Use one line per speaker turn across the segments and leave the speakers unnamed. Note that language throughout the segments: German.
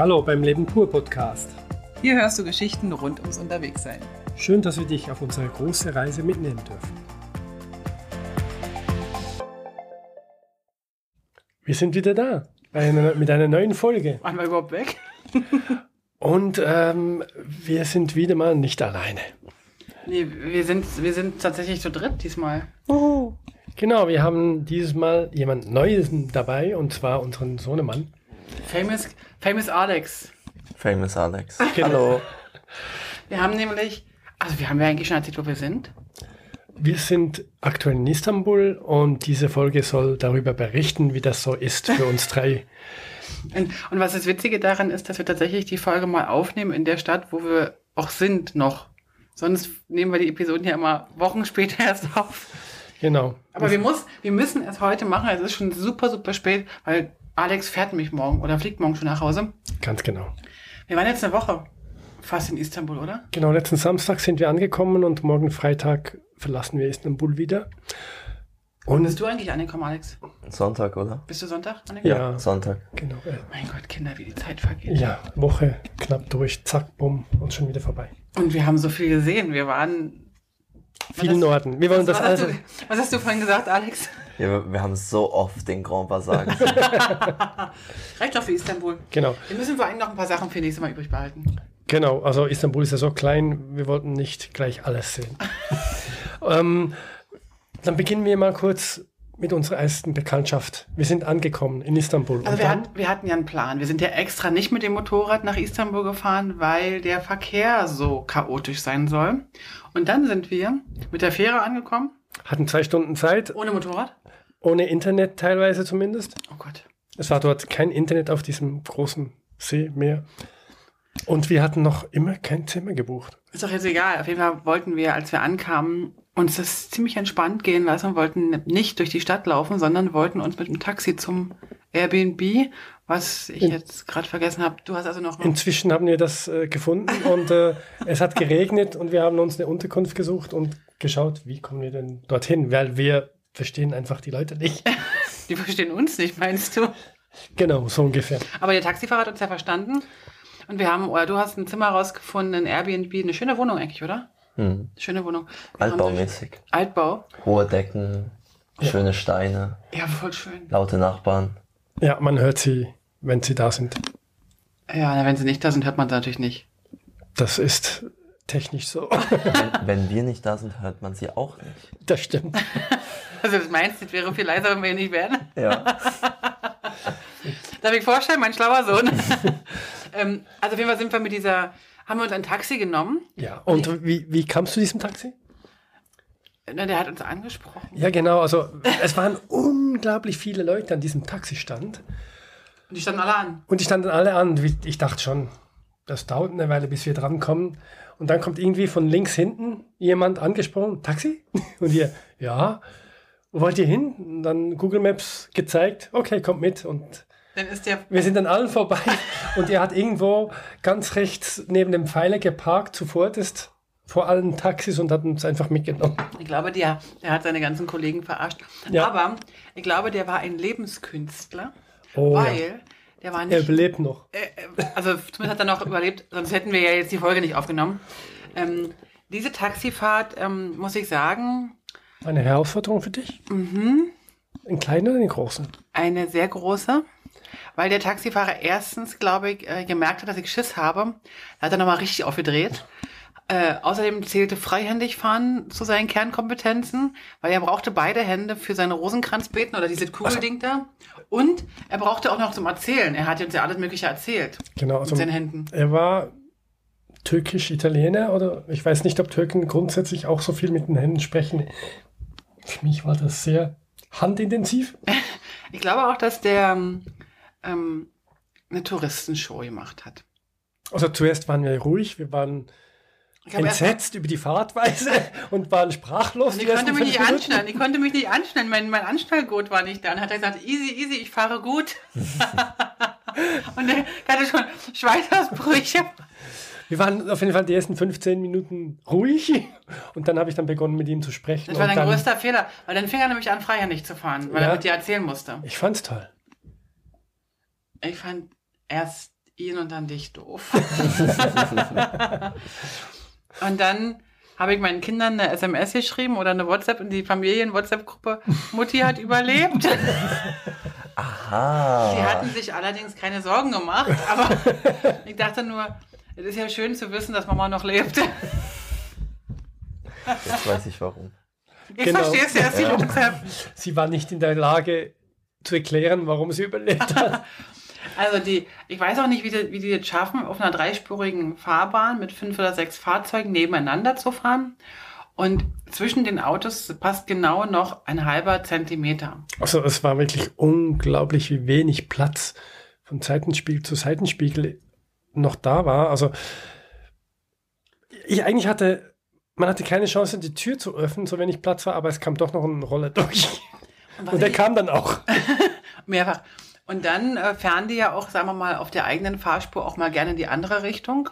Hallo beim Leben pur Podcast.
Hier hörst du Geschichten rund ums Unterwegssein.
Schön, dass wir dich auf unsere große Reise mitnehmen dürfen. Wir sind wieder da einer, mit einer neuen Folge.
Waren wir überhaupt weg?
Und ähm, wir sind wieder mal nicht alleine.
Nee, wir sind, wir sind tatsächlich zu dritt diesmal.
Oh. Genau, wir haben dieses Mal jemand Neues dabei und zwar unseren Sohnemann.
Famous, famous Alex.
Famous Alex.
Genau.
Hallo.
Wir haben nämlich, also wir haben ja eigentlich schon erzählt, wo wir sind.
Wir sind aktuell in Istanbul und diese Folge soll darüber berichten, wie das so ist für uns drei.
Und, und was das Witzige daran ist, dass wir tatsächlich die Folge mal aufnehmen in der Stadt, wo wir auch sind noch. Sonst nehmen wir die Episoden ja immer Wochen später erst auf.
Genau.
Aber wir, muss, wir müssen es heute machen. Es ist schon super, super spät, weil Alex fährt mich morgen oder fliegt morgen schon nach Hause.
Ganz genau.
Wir waren jetzt eine Woche fast in Istanbul, oder?
Genau, letzten Samstag sind wir angekommen und morgen Freitag verlassen wir Istanbul wieder.
Und bist du eigentlich angekommen, Alex?
Sonntag, oder?
Bist du Sonntag angekommen?
Ja.
Sonntag.
Genau.
Mein Gott, Kinder, wie die Zeit vergeht.
ja, Woche knapp durch, zack, bumm, und schon wieder vorbei.
Und wir haben so viel gesehen. Wir waren.
Viel
hast-
Norden. Wir wollen das
was, hast
also.
du, was hast du vorhin gesagt, Alex?
Ja, wir, wir haben so oft den Grand gesehen.
Reicht doch für Istanbul.
Genau,
Wir müssen vor allem noch ein paar Sachen für nächstes Mal übrig behalten.
genau. Also Istanbul ist ja so klein, wir wollten nicht gleich alles sehen. ähm, dann beginnen wir mal kurz mit unserer ersten Bekanntschaft. Wir sind angekommen in Istanbul.
Also
Und
wir, hat, wir hatten ja einen Plan. Wir sind ja extra nicht mit dem Motorrad nach Istanbul gefahren, weil der Verkehr so chaotisch sein soll. Und dann sind wir mit der Fähre angekommen,
hatten zwei Stunden Zeit,
ohne Motorrad.
ohne Internet teilweise zumindest.
Oh Gott.
Es war dort kein Internet auf diesem großen See mehr. Und wir hatten noch immer kein Zimmer gebucht.
Ist doch jetzt egal. Auf jeden Fall wollten wir, als wir ankamen, uns das ziemlich entspannt gehen lassen und wollten nicht durch die Stadt laufen, sondern wollten uns mit dem Taxi zum Airbnb, was ich jetzt gerade vergessen habe. Du hast also noch
Inzwischen haben wir das äh, gefunden und äh, es hat geregnet und wir haben uns eine Unterkunft gesucht und geschaut, wie kommen wir denn dorthin, weil wir verstehen einfach die Leute nicht.
die verstehen uns nicht, meinst du?
genau, so ungefähr.
Aber der Taxifahrer hat uns ja verstanden. Und wir haben, oder du hast ein Zimmer rausgefunden, ein Airbnb, eine schöne Wohnung eigentlich, oder?
Hm.
Schöne Wohnung. Wir
Altbaumäßig.
Altbau.
Hohe Decken, schöne Steine,
Ja, voll schön.
laute Nachbarn.
Ja, man hört sie, wenn sie da sind.
Ja, wenn sie nicht da sind, hört man sie natürlich nicht.
Das ist technisch so.
Wenn, wenn wir nicht da sind, hört man sie auch nicht.
das stimmt.
Also das meinst du, wäre viel leiser, wenn wir nicht wären?
Ja.
Darf ich vorstellen, mein schlauer Sohn. ähm, also auf jeden Fall sind wir mit dieser, haben wir uns ein Taxi genommen.
Ja, und wie, wie kamst du zu diesem Taxi?
Na, Der hat uns angesprochen.
Ja, genau. Also es waren unglaublich viele Leute an diesem Taxistand.
Und die standen alle an.
Und die standen alle an. Ich dachte schon, das dauert eine Weile, bis wir drankommen. Und dann kommt irgendwie von links hinten jemand angesprochen, Taxi? Und ihr, ja, wo wollt ihr hin? Und dann Google Maps gezeigt, okay, kommt mit. Und
Dann ist der,
wir sind an allen vorbei. Und er hat irgendwo ganz rechts neben dem Pfeiler geparkt, zuvorderst vor allen Taxis und hat uns einfach mitgenommen.
ich glaube, der, der hat seine ganzen Kollegen verarscht.
Ja.
Aber ich glaube, der war ein Lebenskünstler,
Oh, ja.
weil der war
Er
nicht
überlebt noch.
äh, äh, also zumindest hat er noch überlebt, sonst hätten wir ja jetzt die Folge nicht aufgenommen. Ähm, diese Taxifahrt, ähm, muss ich sagen,
Eine Herausforderung für dich? Mhm. Einen kleinen oder einen großen?
eine sehr große, weil der Taxifahrer erstens, glaube ich, äh, gemerkt hat, dass ich Schiss habe. Da hat er nochmal richtig aufgedreht. Äh, außerdem zählte freihändig fahren zu seinen Kernkompetenzen, weil er brauchte beide Hände für seine Rosenkranzbeten oder dieses Kugelding da. Und er brauchte auch noch zum Erzählen. Er hat uns ja alles Mögliche erzählt
Genau. Also
mit seinen Händen.
Er war türkisch-Italiener oder ich weiß nicht, ob Türken grundsätzlich auch so viel mit den Händen sprechen. Für mich war das sehr handintensiv.
Ich glaube auch, dass der ähm, eine Touristenshow gemacht hat.
Also zuerst waren wir ruhig, wir waren
Ich
entsetzt über die Fahrtweise und waren sprachlos.
Ich
die ersten
konnte mich nicht anschnallen. Ich konnte mich nicht anschnallen. Mein, mein Anschnallgurt war nicht da. Und hat er gesagt, easy, easy, ich fahre gut. und er hatte schon Schweißausbrüche.
Wir waren auf jeden Fall die ersten 15 Minuten ruhig und dann habe ich dann begonnen mit ihm zu sprechen.
Das war
und
dein größter Fehler. Weil dann fing er nämlich an, freihändig zu fahren, weil
Ja.
er mit dir erzählen musste.
Ich fand's toll.
Ich fand erst ihn und dann dich doof. und dann habe ich meinen Kindern eine SMS geschrieben oder eine WhatsApp in die Familien-WhatsApp-Gruppe. Mutti hat überlebt.
Aha.
Die hatten sich allerdings keine Sorgen gemacht, aber ich dachte nur, es ist ja schön zu wissen, dass Mama noch lebt.
Jetzt weiß ich warum.
Ich
Genau.
verstehe es jetzt nicht. deshalb-
Sie war nicht in der Lage zu erklären, warum sie überlebt hat.
Also die, ich weiß auch nicht, wie die, wie die das schaffen, auf einer dreispurigen Fahrbahn mit fünf oder sechs Fahrzeugen nebeneinander zu fahren. Und zwischen den Autos passt genau noch ein halber Zentimeter.
Also es war wirklich unglaublich, wie wenig Platz von Seitenspiegel zu Seitenspiegel noch da war. Also ich eigentlich hatte, man hatte keine Chance, die Tür zu öffnen, so wenig Platz war, aber es kam doch noch ein Roller durch.
was
Und der kam dann auch.
Mehrfach. Und dann äh, fahren die ja auch, sagen wir mal, auf der eigenen Fahrspur auch mal gerne in die andere Richtung.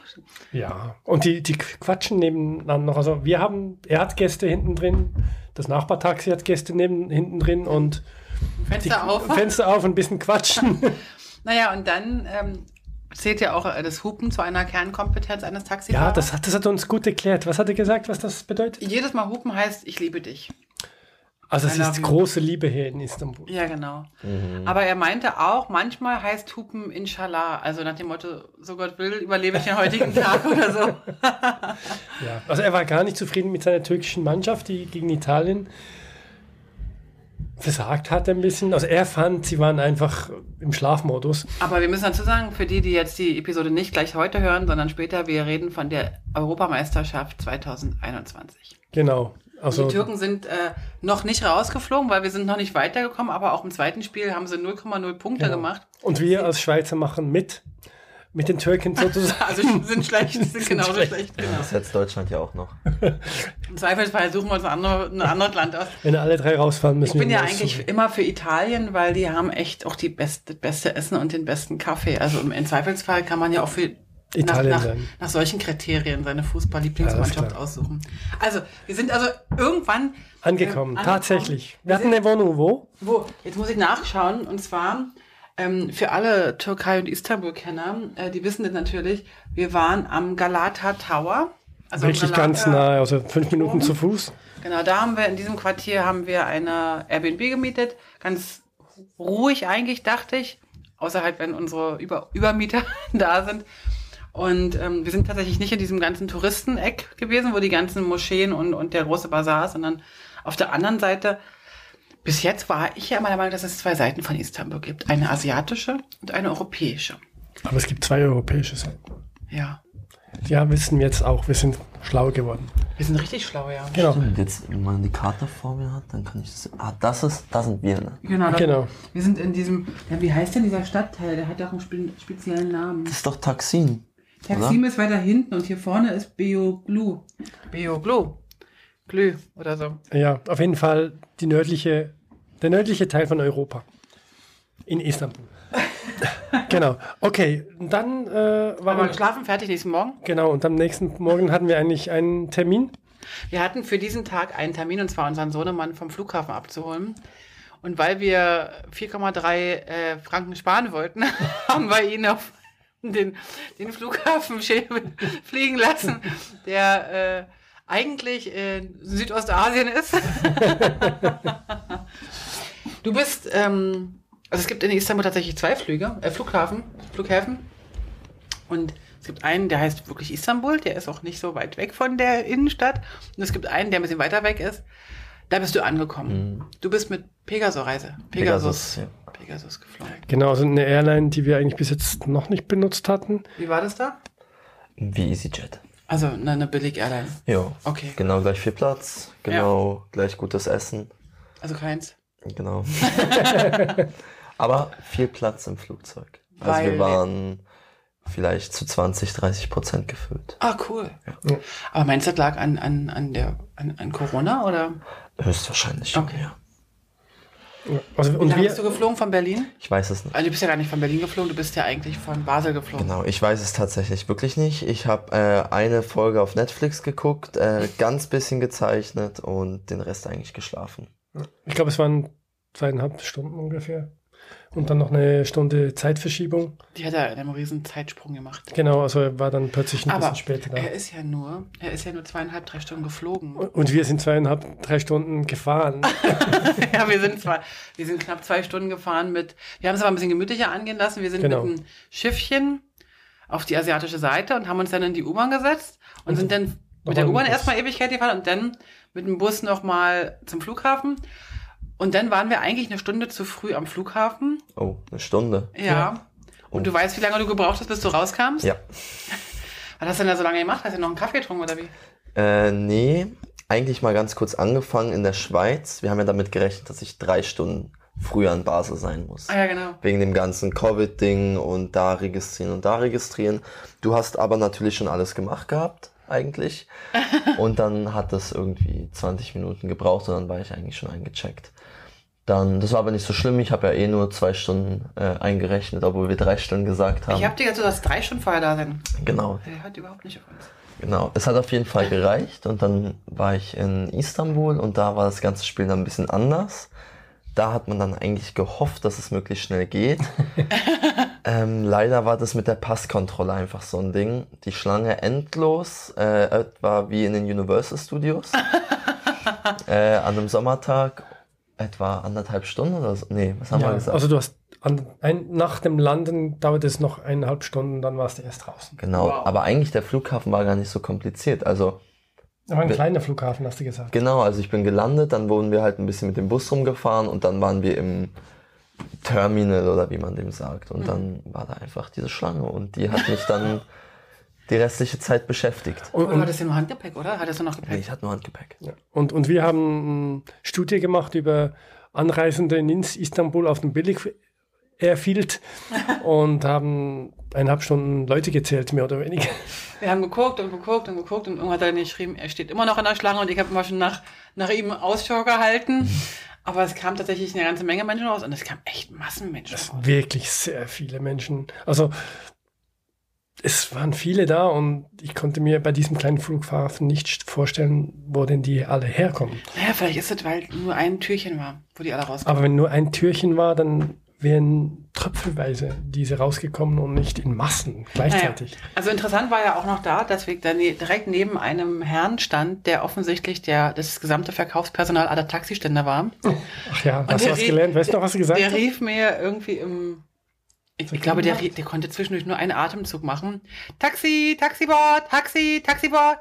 Ja. Und die, die quatschen nebeneinander noch. Also wir haben, er hat Gäste hinten drin, das Nachbartaxi hat Gäste neben, hinten drin und die
Fenster auf.
Fenster auf und ein bisschen quatschen.
Naja, und dann ähm, zählt ja auch äh, das Hupen zu einer Kernkompetenz eines Taxifahrers.
ja, das hat, das hat uns gut erklärt. Was hat er gesagt, was das bedeutet?
Jedes Mal hupen heißt, ich liebe dich.
Also es ist große Liebe hier in Istanbul.
Ja, genau.
Mhm.
Aber er meinte auch, manchmal heißt Hupen Inshallah, also nach dem Motto, so Gott will, überlebe ich den heutigen Tag oder so.
Ja, also er war gar nicht zufrieden mit seiner türkischen Mannschaft, die gegen Italien versagt hat ein bisschen. Also er fand, sie waren einfach im Schlafmodus.
Aber wir müssen dazu sagen, für die, die jetzt die Episode nicht gleich heute hören, sondern später, wir reden von der Europameisterschaft 2021.
Genau. Also
die Türken sind äh, noch nicht rausgeflogen, weil wir sind noch nicht weitergekommen, aber auch im zweiten Spiel haben sie 0,0 Punkte
genau.
gemacht.
Und wir als Schweizer machen mit, mit den Türken sozusagen.
Also sind schlecht, sind genauso
schlecht.
schlecht.
Ja,
Genau.
das setzt Deutschland ja auch noch.
Im Zweifelsfall suchen wir uns ein, andere, ein anderes Land aus.
Wenn alle drei rausfallen, müssen
Ich bin ja eigentlich
suchen.
immer für Italien, weil die haben echt auch die beste, beste Essen und den besten Kaffee. Also im im Zweifelsfall kann man ja auch für
Italien
nach, nach, nach solchen Kriterien seine Fußball-Lieblingsmannschaft aussuchen. Also, wir sind also irgendwann
Angekommen,
ähm,
tatsächlich. Wir
Wir
hatten eine Wohnung wo?
Wo? Jetzt muss ich nachschauen. Und zwar ähm, für alle Türkei- und Istanbul-Kenner, äh, die wissen das natürlich, wir waren am Galata Tower. Also
Wirklich
Galata-
ganz nahe, also fünf Minuten zu Fuß.
Genau, da haben wir in diesem Quartier haben wir eine Airbnb gemietet. Ganz ruhig eigentlich, dachte ich. Außer halt, wenn unsere Über Übermieter da sind. Und ähm, wir sind tatsächlich nicht in diesem ganzen Touristeneck gewesen, wo die ganzen Moscheen und, und der große Bazar ist, sondern auf der anderen Seite. Bis jetzt war ich ja immer der Meinung, dass es zwei Seiten von Istanbul gibt. Eine asiatische und eine europäische.
Aber es gibt zwei europäische Seiten.
Ja.
Ja, wissen wir jetzt auch. Wir sind schlau geworden.
Wir sind richtig schlau, ja.
Genau.
Und jetzt, wenn man die Karte vor mir hat, dann kann ich das. Ah, das ist, da sind wir, ne?
Genau. da-
Genau.
Wir sind in diesem, ja, wie heißt denn dieser Stadtteil? Der hat auch einen spe speziellen Namen.
Das ist doch Taxin.
Taksim ist weiter hinten und hier vorne ist Beoglu. Beoglu. Glü oder so.
Ja, auf jeden Fall die nördliche, der nördliche Teil von Europa. In Istanbul. genau. Okay, dann äh,
War
waren wir,
geschlafen, fertig nächsten Morgen.
genau, und am nächsten Morgen hatten wir eigentlich einen Termin.
Wir hatten für diesen Tag einen Termin und zwar unseren Sohnemann vom Flughafen abzuholen. Und weil wir 4,3 äh, Franken sparen wollten, haben wir ihn auf den, den Flughafen fliegen lassen, der äh, eigentlich in Südostasien ist. du bist, ähm, also es gibt in Istanbul tatsächlich zwei Flüge, äh, Flughafen, Flughäfen. Und es gibt einen, der heißt wirklich Istanbul, der ist auch nicht so weit weg von der Innenstadt. Und es gibt einen, der ein bisschen weiter weg ist. Da bist du angekommen. Du bist mit Pegasus-Reise. Pegasus.
Pegasus, ja.
Pegasus geflogen.
Genau, also eine Airline, die wir eigentlich bis jetzt noch nicht benutzt hatten.
Wie war das da?
Wie EasyJet.
Also eine, eine Billig-Airline.
Ja.
Okay.
Genau gleich viel Platz, genau gleich gutes Essen,
Also keins.
genau. Aber viel Platz im Flugzeug. Also
Weil-
wir waren vielleicht zu 20, 30 Prozent gefüllt.
Ah, cool. Aber meinst du, das lag an, an, an, der, an, an Corona oder?
Höchstwahrscheinlich.
Okay.
Ja.
Also,
Wie
und
lange
wir,
bist du geflogen von Berlin?
Ich weiß es nicht.
Also du bist ja gar nicht von Berlin geflogen, du bist ja eigentlich von Basel geflogen.
Genau, ich weiß es tatsächlich wirklich nicht. Ich habe äh, eine Folge auf Netflix geguckt, äh, ganz bisschen gezeichnet und den Rest eigentlich geschlafen.
ich glaube, es waren zweieinhalb Stunden ungefähr. Und dann noch eine Stunde Zeitverschiebung.
Die hat er in einem riesen Zeitsprung gemacht.
Genau, also er war dann plötzlich ein
Aber
bisschen später da.
er ist ja nur, er ist ja nur zweieinhalb, drei Stunden geflogen.
Und wir sind zweieinhalb, drei Stunden gefahren.
ja, wir sind zwar, wir sind knapp zwei Stunden gefahren mit, wir haben es aber ein bisschen gemütlicher angehen lassen. Wir sind
Genau.
mit einem Schiffchen auf die asiatische Seite und haben uns dann in die U-Bahn gesetzt und sind dann mit der U-Bahn erstmal Ewigkeit gefahren und dann mit dem Bus nochmal zum Flughafen. Und dann waren wir eigentlich eine Stunde zu früh am Flughafen.
Oh, eine Stunde.
Ja.
Ja.
Und du weißt, wie lange du gebraucht hast, bis du rauskamst?
Ja.
Was hast du denn da so lange gemacht? Hast du noch einen Kaffee getrunken oder wie?
Äh, nee, eigentlich mal ganz kurz angefangen in der Schweiz. Wir haben ja damit gerechnet, dass ich drei Stunden früher in Basel sein muss.
Ah ja, genau.
Wegen dem ganzen Covid-Ding und da registrieren und da registrieren. Du hast aber natürlich schon alles gemacht gehabt, eigentlich. und dann hat das irgendwie 20 Minuten gebraucht und dann war ich eigentlich schon eingecheckt. Dann, das war aber nicht so schlimm, ich habe ja eh nur zwei Stunden äh, eingerechnet, obwohl wir drei Stunden gesagt haben.
Ich habe dir gesagt, dass drei Stunden vorher da sind.
genau,
Der hört überhaupt nicht auf uns.
Genau, es hat auf jeden Fall gereicht und dann war ich in Istanbul und da war das ganze Spiel dann ein bisschen anders. Da hat man dann eigentlich gehofft, dass es möglichst schnell geht. ähm, leider war das mit der Passkontrolle einfach so ein Ding. Die Schlange endlos, äh, etwa wie in den Universal Studios. äh, an einem Sommertag etwa anderthalb Stunden oder so. Nee, was haben wir
Ja,
gesagt?
also du hast an, ein, nach dem Landen dauert es noch eineinhalb Stunden, dann warst du erst draußen.
genau,
Wow.
aber eigentlich der Flughafen war gar nicht so kompliziert. Also
Aber ein kleiner Flughafen, hast du gesagt.
Genau, also ich bin gelandet, dann wurden wir halt ein bisschen mit dem Bus rumgefahren und dann waren wir im Terminal oder wie man dem sagt. Und dann war da einfach diese Schlange und die hat mich dann die restliche Zeit beschäftigt.
Und,
Oder
und,
hattest du nur Handgepäck, oder? Hattest du noch
Nee,
Gepäck?
ich hatte nur Handgepäck.
ja. und, und wir haben eine Studie gemacht über Anreisende in Ins- Istanbul auf dem Billig Airfield und haben eineinhalb Stunden Leute gezählt, mehr oder weniger.
Wir haben geguckt und geguckt und geguckt und irgendwann hat er geschrieben, er steht immer noch in der Schlange und ich habe immer schon nach, nach ihm Ausschau gehalten. Aber es kam tatsächlich eine ganze Menge Menschen raus und es kam echt Massenmenschen raus.
Wirklich sehr viele Menschen. Also es waren viele da und ich konnte mir bei diesem kleinen Flughafen nicht vorstellen, wo denn die alle herkommen.
Naja, vielleicht ist es, weil nur ein Türchen war, wo die alle rauskamen.
Aber wenn nur ein Türchen war, dann wären tröpfelweise diese rausgekommen und nicht in Massen gleichzeitig.
Naja, also interessant war ja auch noch da, dass wir da ne direkt neben einem Herrn stand, der offensichtlich der, das gesamte Verkaufspersonal aller Taxiständer war.
Ach ja, hast du
der
was
rief-
gelernt? Weißt du noch, was du gesagt
Der
hast?
rief mir irgendwie im. Ich, ich glaube, der, der konnte zwischendurch nur einen Atemzug machen. Taxi, Taxibot, Taxi, Taxibot.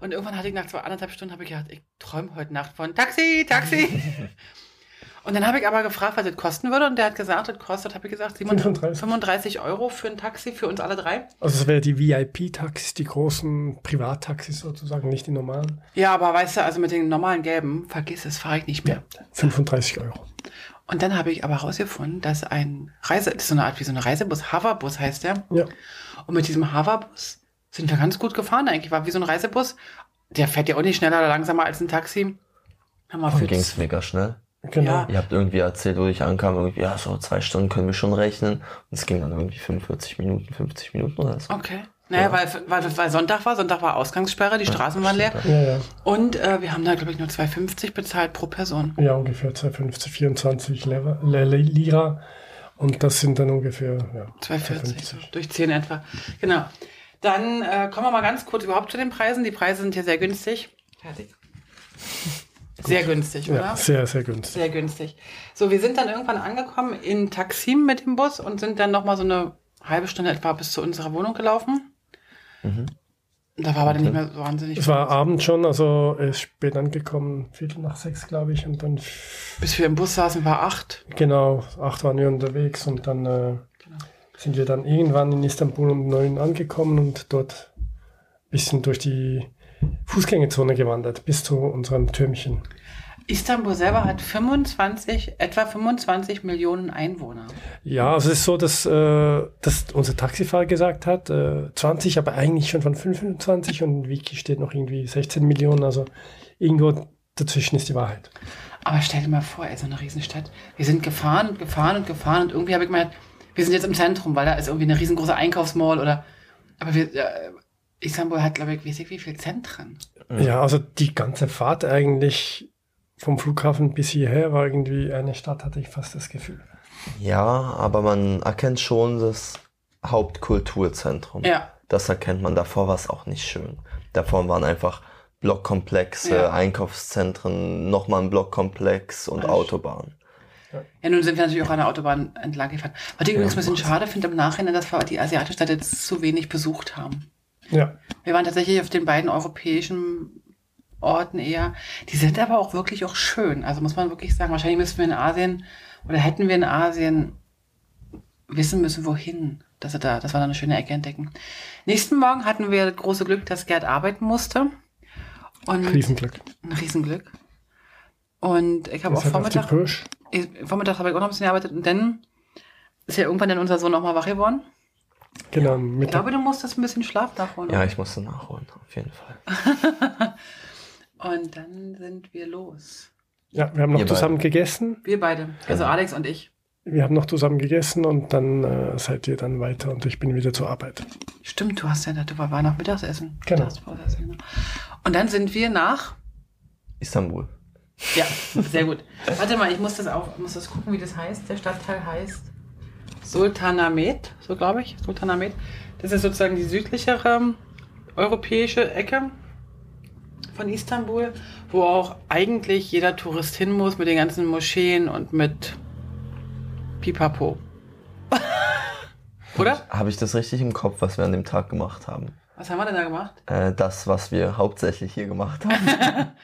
Und irgendwann hatte ich nach zwei anderthalb Stunden habe ich gedacht, ich träume heute Nacht von Taxi, Taxi. und dann habe ich aber gefragt, was das kosten würde. Und der hat gesagt, das kostet, habe ich gesagt, 37,
35.
35 Euro für ein Taxi für uns alle drei.
Also es wäre die VIP-Taxis, die großen Privattaxis sozusagen, nicht die normalen.
Ja, aber weißt du, also mit den normalen gelben, vergiss es, fahre ich nicht mehr.
35 Euro.
Und dann habe ich aber herausgefunden, dass ein Reise, das ist so eine Art wie so eine Reisebus, Hoverbus heißt der.
Ja.
Und mit diesem Hoverbus sind wir ganz gut gefahren eigentlich. War wie so ein Reisebus. Der fährt ja auch nicht schneller oder langsamer als ein Taxi. Haben wir
Dann
für
ging es mega schnell.
Genau.
Ja.
Ihr habt irgendwie erzählt, wo ich ankam, irgendwie, ja, so zwei Stunden können wir schon rechnen. Und es ging dann irgendwie 45 Minuten, 50 Minuten oder so.
Okay. Naja, weil, weil, weil Sonntag war, Sonntag war Ausgangssperre, die Straßen waren leer.
Ja, ja.
Und äh, wir haben da, glaube ich, nur 2,50 bezahlt pro Person.
Ja, ungefähr 250, 24 Lever- Le- Le- Lira. Und das sind dann ungefähr ja,
2,40 so, durch 10 etwa. Genau. Dann äh, kommen wir mal ganz kurz überhaupt zu den Preisen. Die Preise sind hier sehr günstig. Fertig. Sehr günstig, oder?
Ja, sehr, sehr günstig.
Sehr günstig. So, wir sind dann irgendwann angekommen in Taksim mit dem Bus und sind dann nochmal so eine halbe Stunde etwa bis zu unserer Wohnung gelaufen. Da war aber dann nicht mehr so wahnsinnig.
Es war Abend schon, also er ist spät angekommen, Viertel nach sechs, glaube ich. Und dann,
Bis wir im Bus saßen, war acht.
genau, acht waren wir unterwegs und dann äh, sind wir dann irgendwann in Istanbul um neun angekommen und dort ein bisschen durch die Fußgängerzone gewandert, bis zu unserem Türmchen.
Istanbul selber hat 25, etwa 25 Millionen Einwohner.
Ja, also es ist so, dass, äh, dass unser Taxifahrer gesagt hat, äh, 20, aber eigentlich schon von 25 und Wiki steht noch irgendwie 16 Millionen, also irgendwo dazwischen ist die Wahrheit.
Aber stell dir mal vor, ey, so eine Riesenstadt. Wir sind gefahren und gefahren und gefahren und irgendwie habe ich gemeint, wir sind jetzt im Zentrum, weil da ist irgendwie eine riesengroße Einkaufsmall oder. Aber wir, äh, Istanbul hat, glaube ich, weiß ich, wie viele Zentren.
Ja, also die ganze Fahrt eigentlich vom Flughafen bis hierher war irgendwie eine Stadt, hatte ich fast das Gefühl.
Ja, aber man erkennt schon das Hauptkulturzentrum.
Ja.
Das erkennt man. Davor war es auch nicht schön. Davor waren einfach Blockkomplexe,
Ja.
Einkaufszentren, nochmal ein Blockkomplex und
Ja,
Autobahn.
Ja, nun sind wir natürlich auch an der Autobahn entlang gefahren. Was ich übrigens ein bisschen schade finde im Nachhinein, dass wir die asiatische Stadt jetzt zu wenig besucht haben.
Ja,
Wir waren tatsächlich auf den beiden europäischen Orten eher. Die sind aber auch wirklich auch schön. Also muss man wirklich sagen, wahrscheinlich müssten wir in Asien oder hätten wir in Asien wissen müssen, wohin, dass wir da, dass wir da eine schöne Ecke entdecken. Nächsten Morgen hatten wir das große Glück, dass Gerd arbeiten musste. Und
Riesenglück.
ein Riesenglück. Und ich habe auch Vormittag, ich, Vormittag habe ich auch noch ein bisschen gearbeitet und dann ist ja irgendwann dann unser Sohn auch mal wach geworden.
Genau,
Ich
mit
glaube, du musstest ein bisschen Schlaf nachholen.
Ja, ich musste nachholen, auf jeden Fall.
Und dann sind wir los.
ja, wir haben noch
Ihr
zusammen gegessen.
Wir beide. Also
Genau.
Alex und ich.
Wir haben noch zusammen gegessen und dann äh, seid ihr dann weiter und ich bin wieder zur Arbeit.
Stimmt, du hast ja, du war, noch Mittagessen.
Genau.
Mittagspauseessen, genau. Und dann sind wir nach.
Istanbul.
Ja, sehr gut. Warte mal, ich muss das auch, muss das gucken, wie das heißt. Der Stadtteil heißt Sultanahmet, so glaube ich. Sultanahmet. Das ist sozusagen die südlichere europäische Ecke von Istanbul, wo auch eigentlich jeder Tourist hin muss mit den ganzen Moscheen und mit Pipapo. Oder?
Habe ich das richtig im Kopf, was wir an dem Tag gemacht haben?
Was haben wir denn da gemacht?
Äh, das, was wir hauptsächlich hier gemacht haben.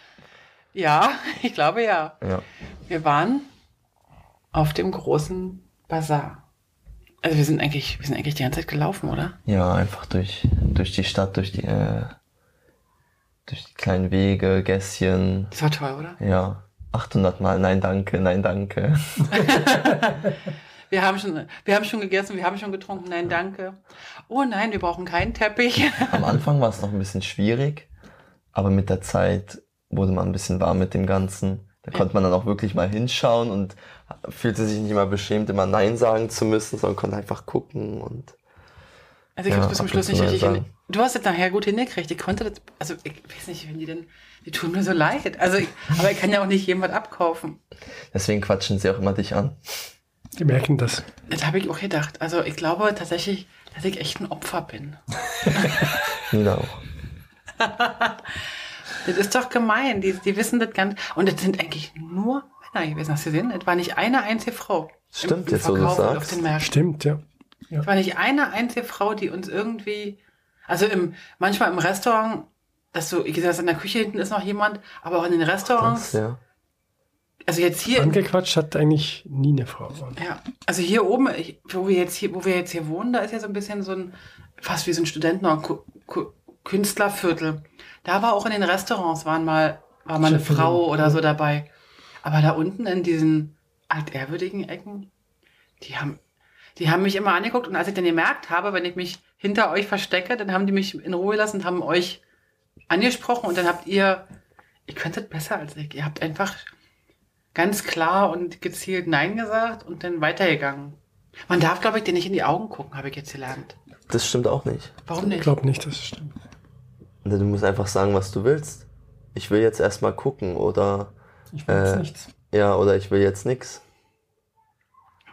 Ja, ich glaube ja.
ja.
Wir waren auf dem großen Bazar. Also wir sind eigentlich, wir sind eigentlich die ganze Zeit gelaufen, oder?
ja, einfach durch, durch die Stadt, durch die, äh, durch die kleinen Wege, Gässchen.
Das war toll, oder?
Ja, 800 Mal Nein, danke, nein, danke.
Wir haben schon, wir haben schon gegessen, wir haben schon getrunken. Nein, danke. Oh nein, wir brauchen keinen Teppich.
Am Anfang war es noch ein bisschen schwierig, aber mit der Zeit wurde man ein bisschen warm mit dem Ganzen. Da konnte man dann auch wirklich mal hinschauen und fühlte sich nicht mehr beschämt, immer Nein sagen zu müssen, sondern konnte einfach gucken und
Also ich
Ja,
habe bis zum Schluss nicht richtig. Du hast es nachher gut hingekriegt. Ich konnte das, also ich weiß nicht, wenn die denn, die tun mir so leid. Also, ich, aber ich kann ja auch nicht jemand abkaufen.
deswegen quatschen sie auch immer dich an.
Die merken das.
Das habe ich auch gedacht. Also ich glaube tatsächlich, dass ich echt ein Opfer bin.
Nina auch.
Das ist doch gemein. Die, die wissen das ganz. Und es sind eigentlich nur Männer gewesen. Hast du gesehen? Es war nicht eine einzige Frau.
Stimmt, jetzt wo du
Verkauf
sagst.
Auf den Märkten.
Stimmt, ja.
Es war nicht eine einzige Frau, die uns irgendwie, also im, manchmal im Restaurant, dass du, ich gesagt, in der Küche hinten ist noch jemand, aber auch in den Restaurants,
Das, ja.
also jetzt hier,
Angequatscht hat eigentlich nie eine Frau.
ja, also hier oben, ich, wo wir jetzt hier, wo wir jetzt hier wohnen, da ist ja so ein bisschen so ein, fast wie so ein Studenten- oder Künstlerviertel. Da war auch in den Restaurants waren mal, war mal eine
Chefin,
Frau oder
ja.
so dabei. Aber da unten in diesen altehrwürdigen Ecken, die haben, die haben mich immer angeguckt und als ich dann gemerkt habe, wenn ich mich hinter euch verstecke, dann haben die mich in Ruhe gelassen und haben euch angesprochen und dann habt ihr, ihr könntet besser als ich. Ihr habt einfach ganz klar und gezielt Nein gesagt und dann weitergegangen. Man darf, glaube ich, dir nicht in die Augen gucken, habe ich jetzt gelernt.
das stimmt auch nicht.
Warum
Ich
nicht?
glaube nicht, dass es stimmt.
Du musst einfach sagen, was du willst. Ich will jetzt erstmal gucken oder
Ich weiß
Äh,
nichts.
ja, oder ich will jetzt nix.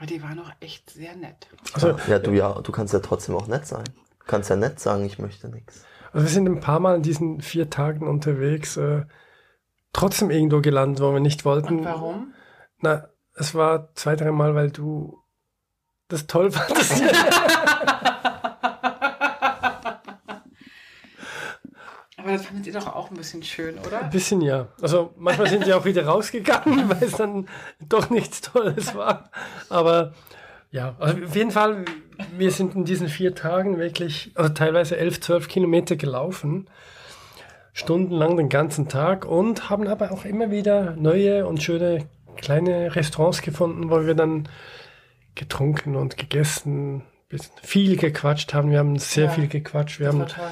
Aber die war noch echt sehr nett.
Also,
Ja, du ja, du kannst ja trotzdem auch nett sein. Du kannst ja nett sagen, ich möchte nix.
also wir sind ein paar Mal in diesen vier Tagen unterwegs, äh, trotzdem irgendwo gelandet, wo wir nicht wollten.
Und warum?
Na, es war zwei, drei Mal, weil du das toll fandest.
Aber das fandet ihr doch auch ein bisschen schön, oder?
Ein bisschen ja. Also manchmal sind wir auch wieder rausgegangen, weil es dann doch nichts Tolles war. Aber ja, also auf jeden Fall, wir sind in diesen vier Tagen wirklich, also teilweise elf, zwölf Kilometer gelaufen. Stundenlang den ganzen Tag und haben aber auch immer wieder neue und schöne kleine Restaurants gefunden, wo wir dann getrunken und gegessen, viel gequatscht haben. Wir haben sehr
Ja,
viel gequatscht. Wir haben
toll.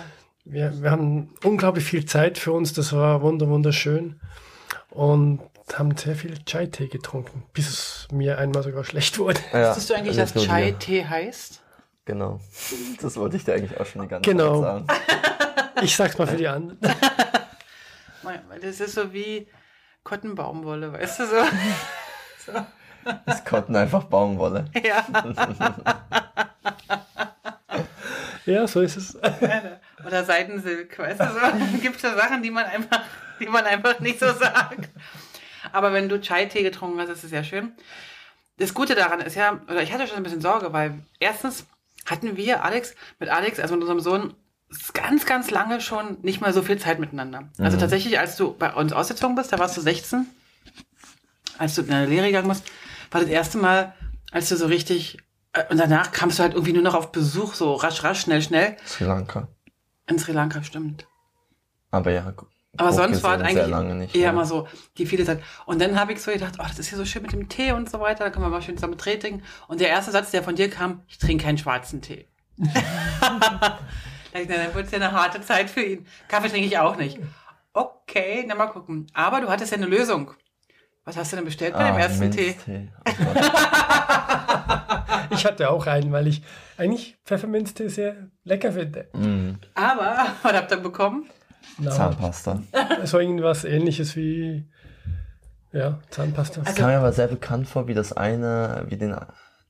Wir, wir haben unglaublich viel Zeit für uns, das war wunder, wunderschön. Und haben sehr viel Chai-Tee getrunken, bis es mir einmal sogar schlecht wurde.
Ja,
Wusstest du eigentlich, dass. Chai-Tee heißt?
Genau. Das wollte ich dir eigentlich auch schon die ganze
Genau.
Zeit sagen.
Ich sag's mal für die anderen.
Das ist so wie Kottenbaumwolle, weißt du so? so.
ist Cotton einfach Baumwolle.
Ja.
Ja, so ist es.
Oder Seidensilk, weißt du, so gibt es Sachen, die man einfach, die man einfach nicht so sagt. Aber wenn du Chai-Tee getrunken hast, ist es ja schön. Das Gute daran ist ja, oder ich hatte schon ein bisschen Sorge, weil erstens hatten wir Alex, mit Alex, also mit unserem Sohn, ganz, ganz lange schon nicht mehr so viel Zeit miteinander. Also
Mhm.
tatsächlich, als du bei uns ausgezogen bist, da warst du 16, als du in eine Lehre gegangen bist, war das erste Mal, als du so richtig, äh, und danach kamst du halt irgendwie nur noch auf Besuch, so rasch, rasch, schnell, schnell.
Sri Lanka.
In Sri Lanka, stimmt.
Aber ja,
Aber sonst war es eigentlich
lange nicht.
eher
ja.
mal so, die viele Zeit. Und dann habe ich so gedacht, oh, das ist hier so schön mit dem Tee und so weiter, da können wir mal schön zusammen Tee trinken. Und der erste Satz, der von dir kam, ich trinke keinen schwarzen Tee. da dachte ich, na, dann wird es ja eine harte Zeit für ihn. Kaffee trinke ich auch nicht. Okay, na mal gucken. Aber du hattest ja eine Lösung. Was hast du denn bestellt bei dem
Ah,
ersten Tee?
Minztee. Oh Gott.
Ich hatte auch einen, weil ich eigentlich Pfefferminztee sehr lecker finde.
Mm,
Aber, was habt ihr bekommen?
Na,
Zahnpasta.
so irgendwas ähnliches wie ja, Zahnpasta.
Das kam mir aber sehr bekannt vor, wie das eine, wie den,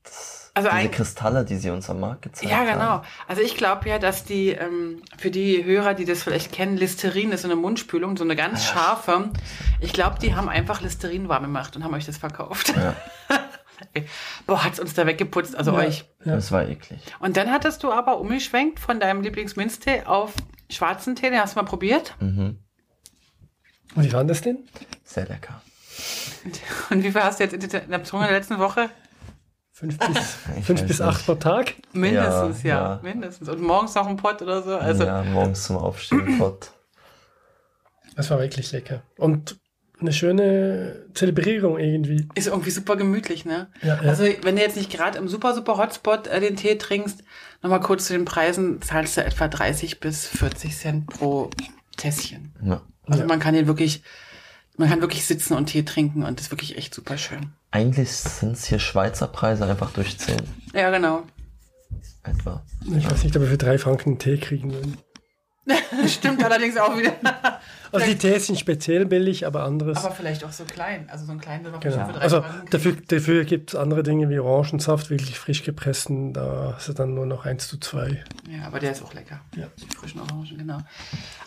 das,
Also
diese
ein-
Kristalle, die sie uns am Markt gezeigt
Ja,
haben.
genau. Also ich glaube ja, dass die, ähm, für die Hörer, die das vielleicht kennen, Listerin ist so eine Mundspülung, so eine ganz scharfe. Ich glaube, die haben einfach Listerin warm gemacht und haben euch das verkauft.
Ja,
Boah, hat's uns da weggeputzt, also
Ja.
euch.
Ja.
das war eklig.
Und dann hattest du aber umgeschwenkt von deinem Lieblingsminztee auf schwarzen Tee, den hast du mal probiert.
Mhm.
Und wie war das denn?
Sehr lecker.
Und wie viel hast du jetzt in der- in der Zunge der letzten Woche?
Fünf bis, fünf bis acht pro Tag?
Mindestens, ja,
Ja, ja.
Mindestens. Und morgens noch ein Pott oder so. Also,
ja, morgens zum Aufstehen Pott.
Das war wirklich lecker. Und eine schöne Zelebrierung irgendwie.
Ist irgendwie super gemütlich, ne?
Ja, ja.
Also, wenn du jetzt nicht gerade im super, super Hotspot äh, den Tee trinkst, nochmal kurz zu den Preisen, zahlst du etwa 30 bis 40 Cent pro Tässchen.
Ja.
Also,
Ja.
man kann hier wirklich, man kann wirklich sitzen und Tee trinken und das ist wirklich echt super schön.
Eigentlich sind es hier Schweizer Preise einfach durch 10
Ja, genau.
etwa.
Ich weiß nicht, ob wir für drei Franken einen Tee kriegen würden.
Stimmt allerdings auch wieder.
Also die Tees sind speziell billig, aber anderes.
Aber vielleicht auch so klein. Also, so ein kleinen wird man
genau.
für drei
Also dafür, dafür gibt es andere Dinge wie Orangensaft, wirklich frisch gepressten. Da hast du dann nur noch 1 zu 2.
Ja, aber der ist auch lecker.
Ja.
Die frischen Orangen, genau.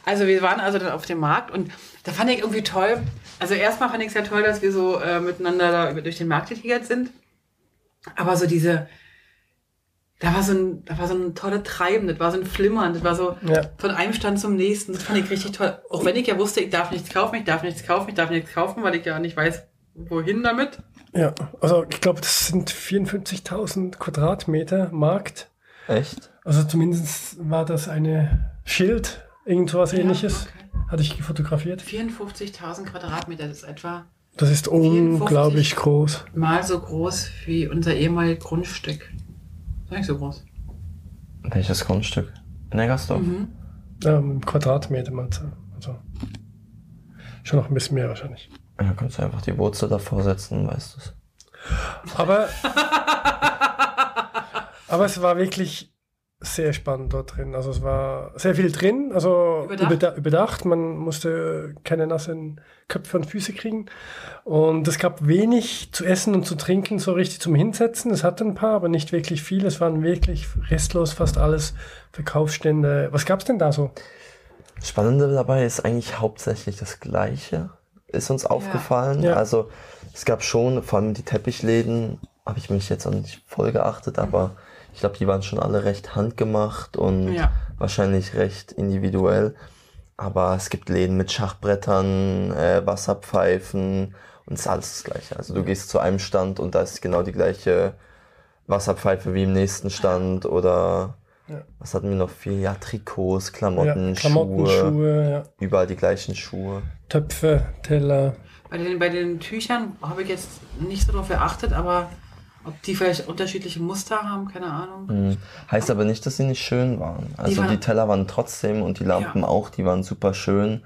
Also wir waren also dann auf dem Markt und da fand ich irgendwie toll. Also erstmal fand ich es ja toll, dass wir so äh, miteinander da durch den Markt getigert sind. Aber so diese, da war so ein, da war so ein tolle Treiben, das war so ein Flimmern, das war so
Ja.
von einem Stand zum nächsten. Das fand ich richtig toll. Auch wenn ich ja wusste, ich darf nichts kaufen, ich darf nichts kaufen, ich darf nichts kaufen, weil ich ja nicht weiß, wohin damit.
Ja, also ich glaube, das sind 54.000 Quadratmeter Markt.
Echt?
Also zumindest war das eine Schild, irgend sowas ähnliches.
okay.
Hatte ich fotografiert.
54.000 Quadratmeter, das ist etwa
Das ist unglaublich groß.
mal so groß wie unser ehemaliges Grundstück. Nicht so groß.
Welches Grundstück? In Eggersdorf?
Mhm.
Ähm, Quadratmeter mal so. Also schon noch ein bisschen mehr wahrscheinlich.
Ja, kannst du einfach die Wurzel davor setzen, weißt du es.
Aber, aber es war wirklich sehr spannend dort drin. Also es war sehr viel drin, also
Überdacht?
überdacht. Man musste keine nassen Köpfe und Füße kriegen. Und es gab wenig zu essen und zu trinken, so richtig zum Hinsetzen. Es hatte ein paar, aber nicht wirklich viel. Es waren wirklich restlos fast alles Verkaufsstände. Was gab es denn da so?
Spannende dabei ist eigentlich hauptsächlich das Gleiche, ist uns aufgefallen.
Ja.
Also es gab schon, vor allem die Teppichläden, habe ich mich jetzt auch nicht voll geachtet, aber ich glaube, die waren schon alle recht handgemacht und
Ja.
wahrscheinlich recht individuell. Aber es gibt Läden mit Schachbrettern, äh, Wasserpfeifen und es ist alles das Gleiche. Also du gehst zu einem Stand und da ist genau die gleiche Wasserpfeife wie im nächsten Stand oder
Ja.
was hatten wir noch viel? Ja, Trikots, Klamotten,
ja, Klamotten,
Schuhe,
Schuhe, ja.
überall die gleichen Schuhe.
Töpfe, Teller.
Bei den, bei den Tüchern habe ich jetzt nicht so darauf geachtet, aber ob die vielleicht unterschiedliche Muster haben, keine Ahnung.
Mhm. Heißt aber nicht, dass sie nicht schön waren. Also die,
waren-
Teller waren trotzdem und die Lampen
Ja.
auch, die waren super schön.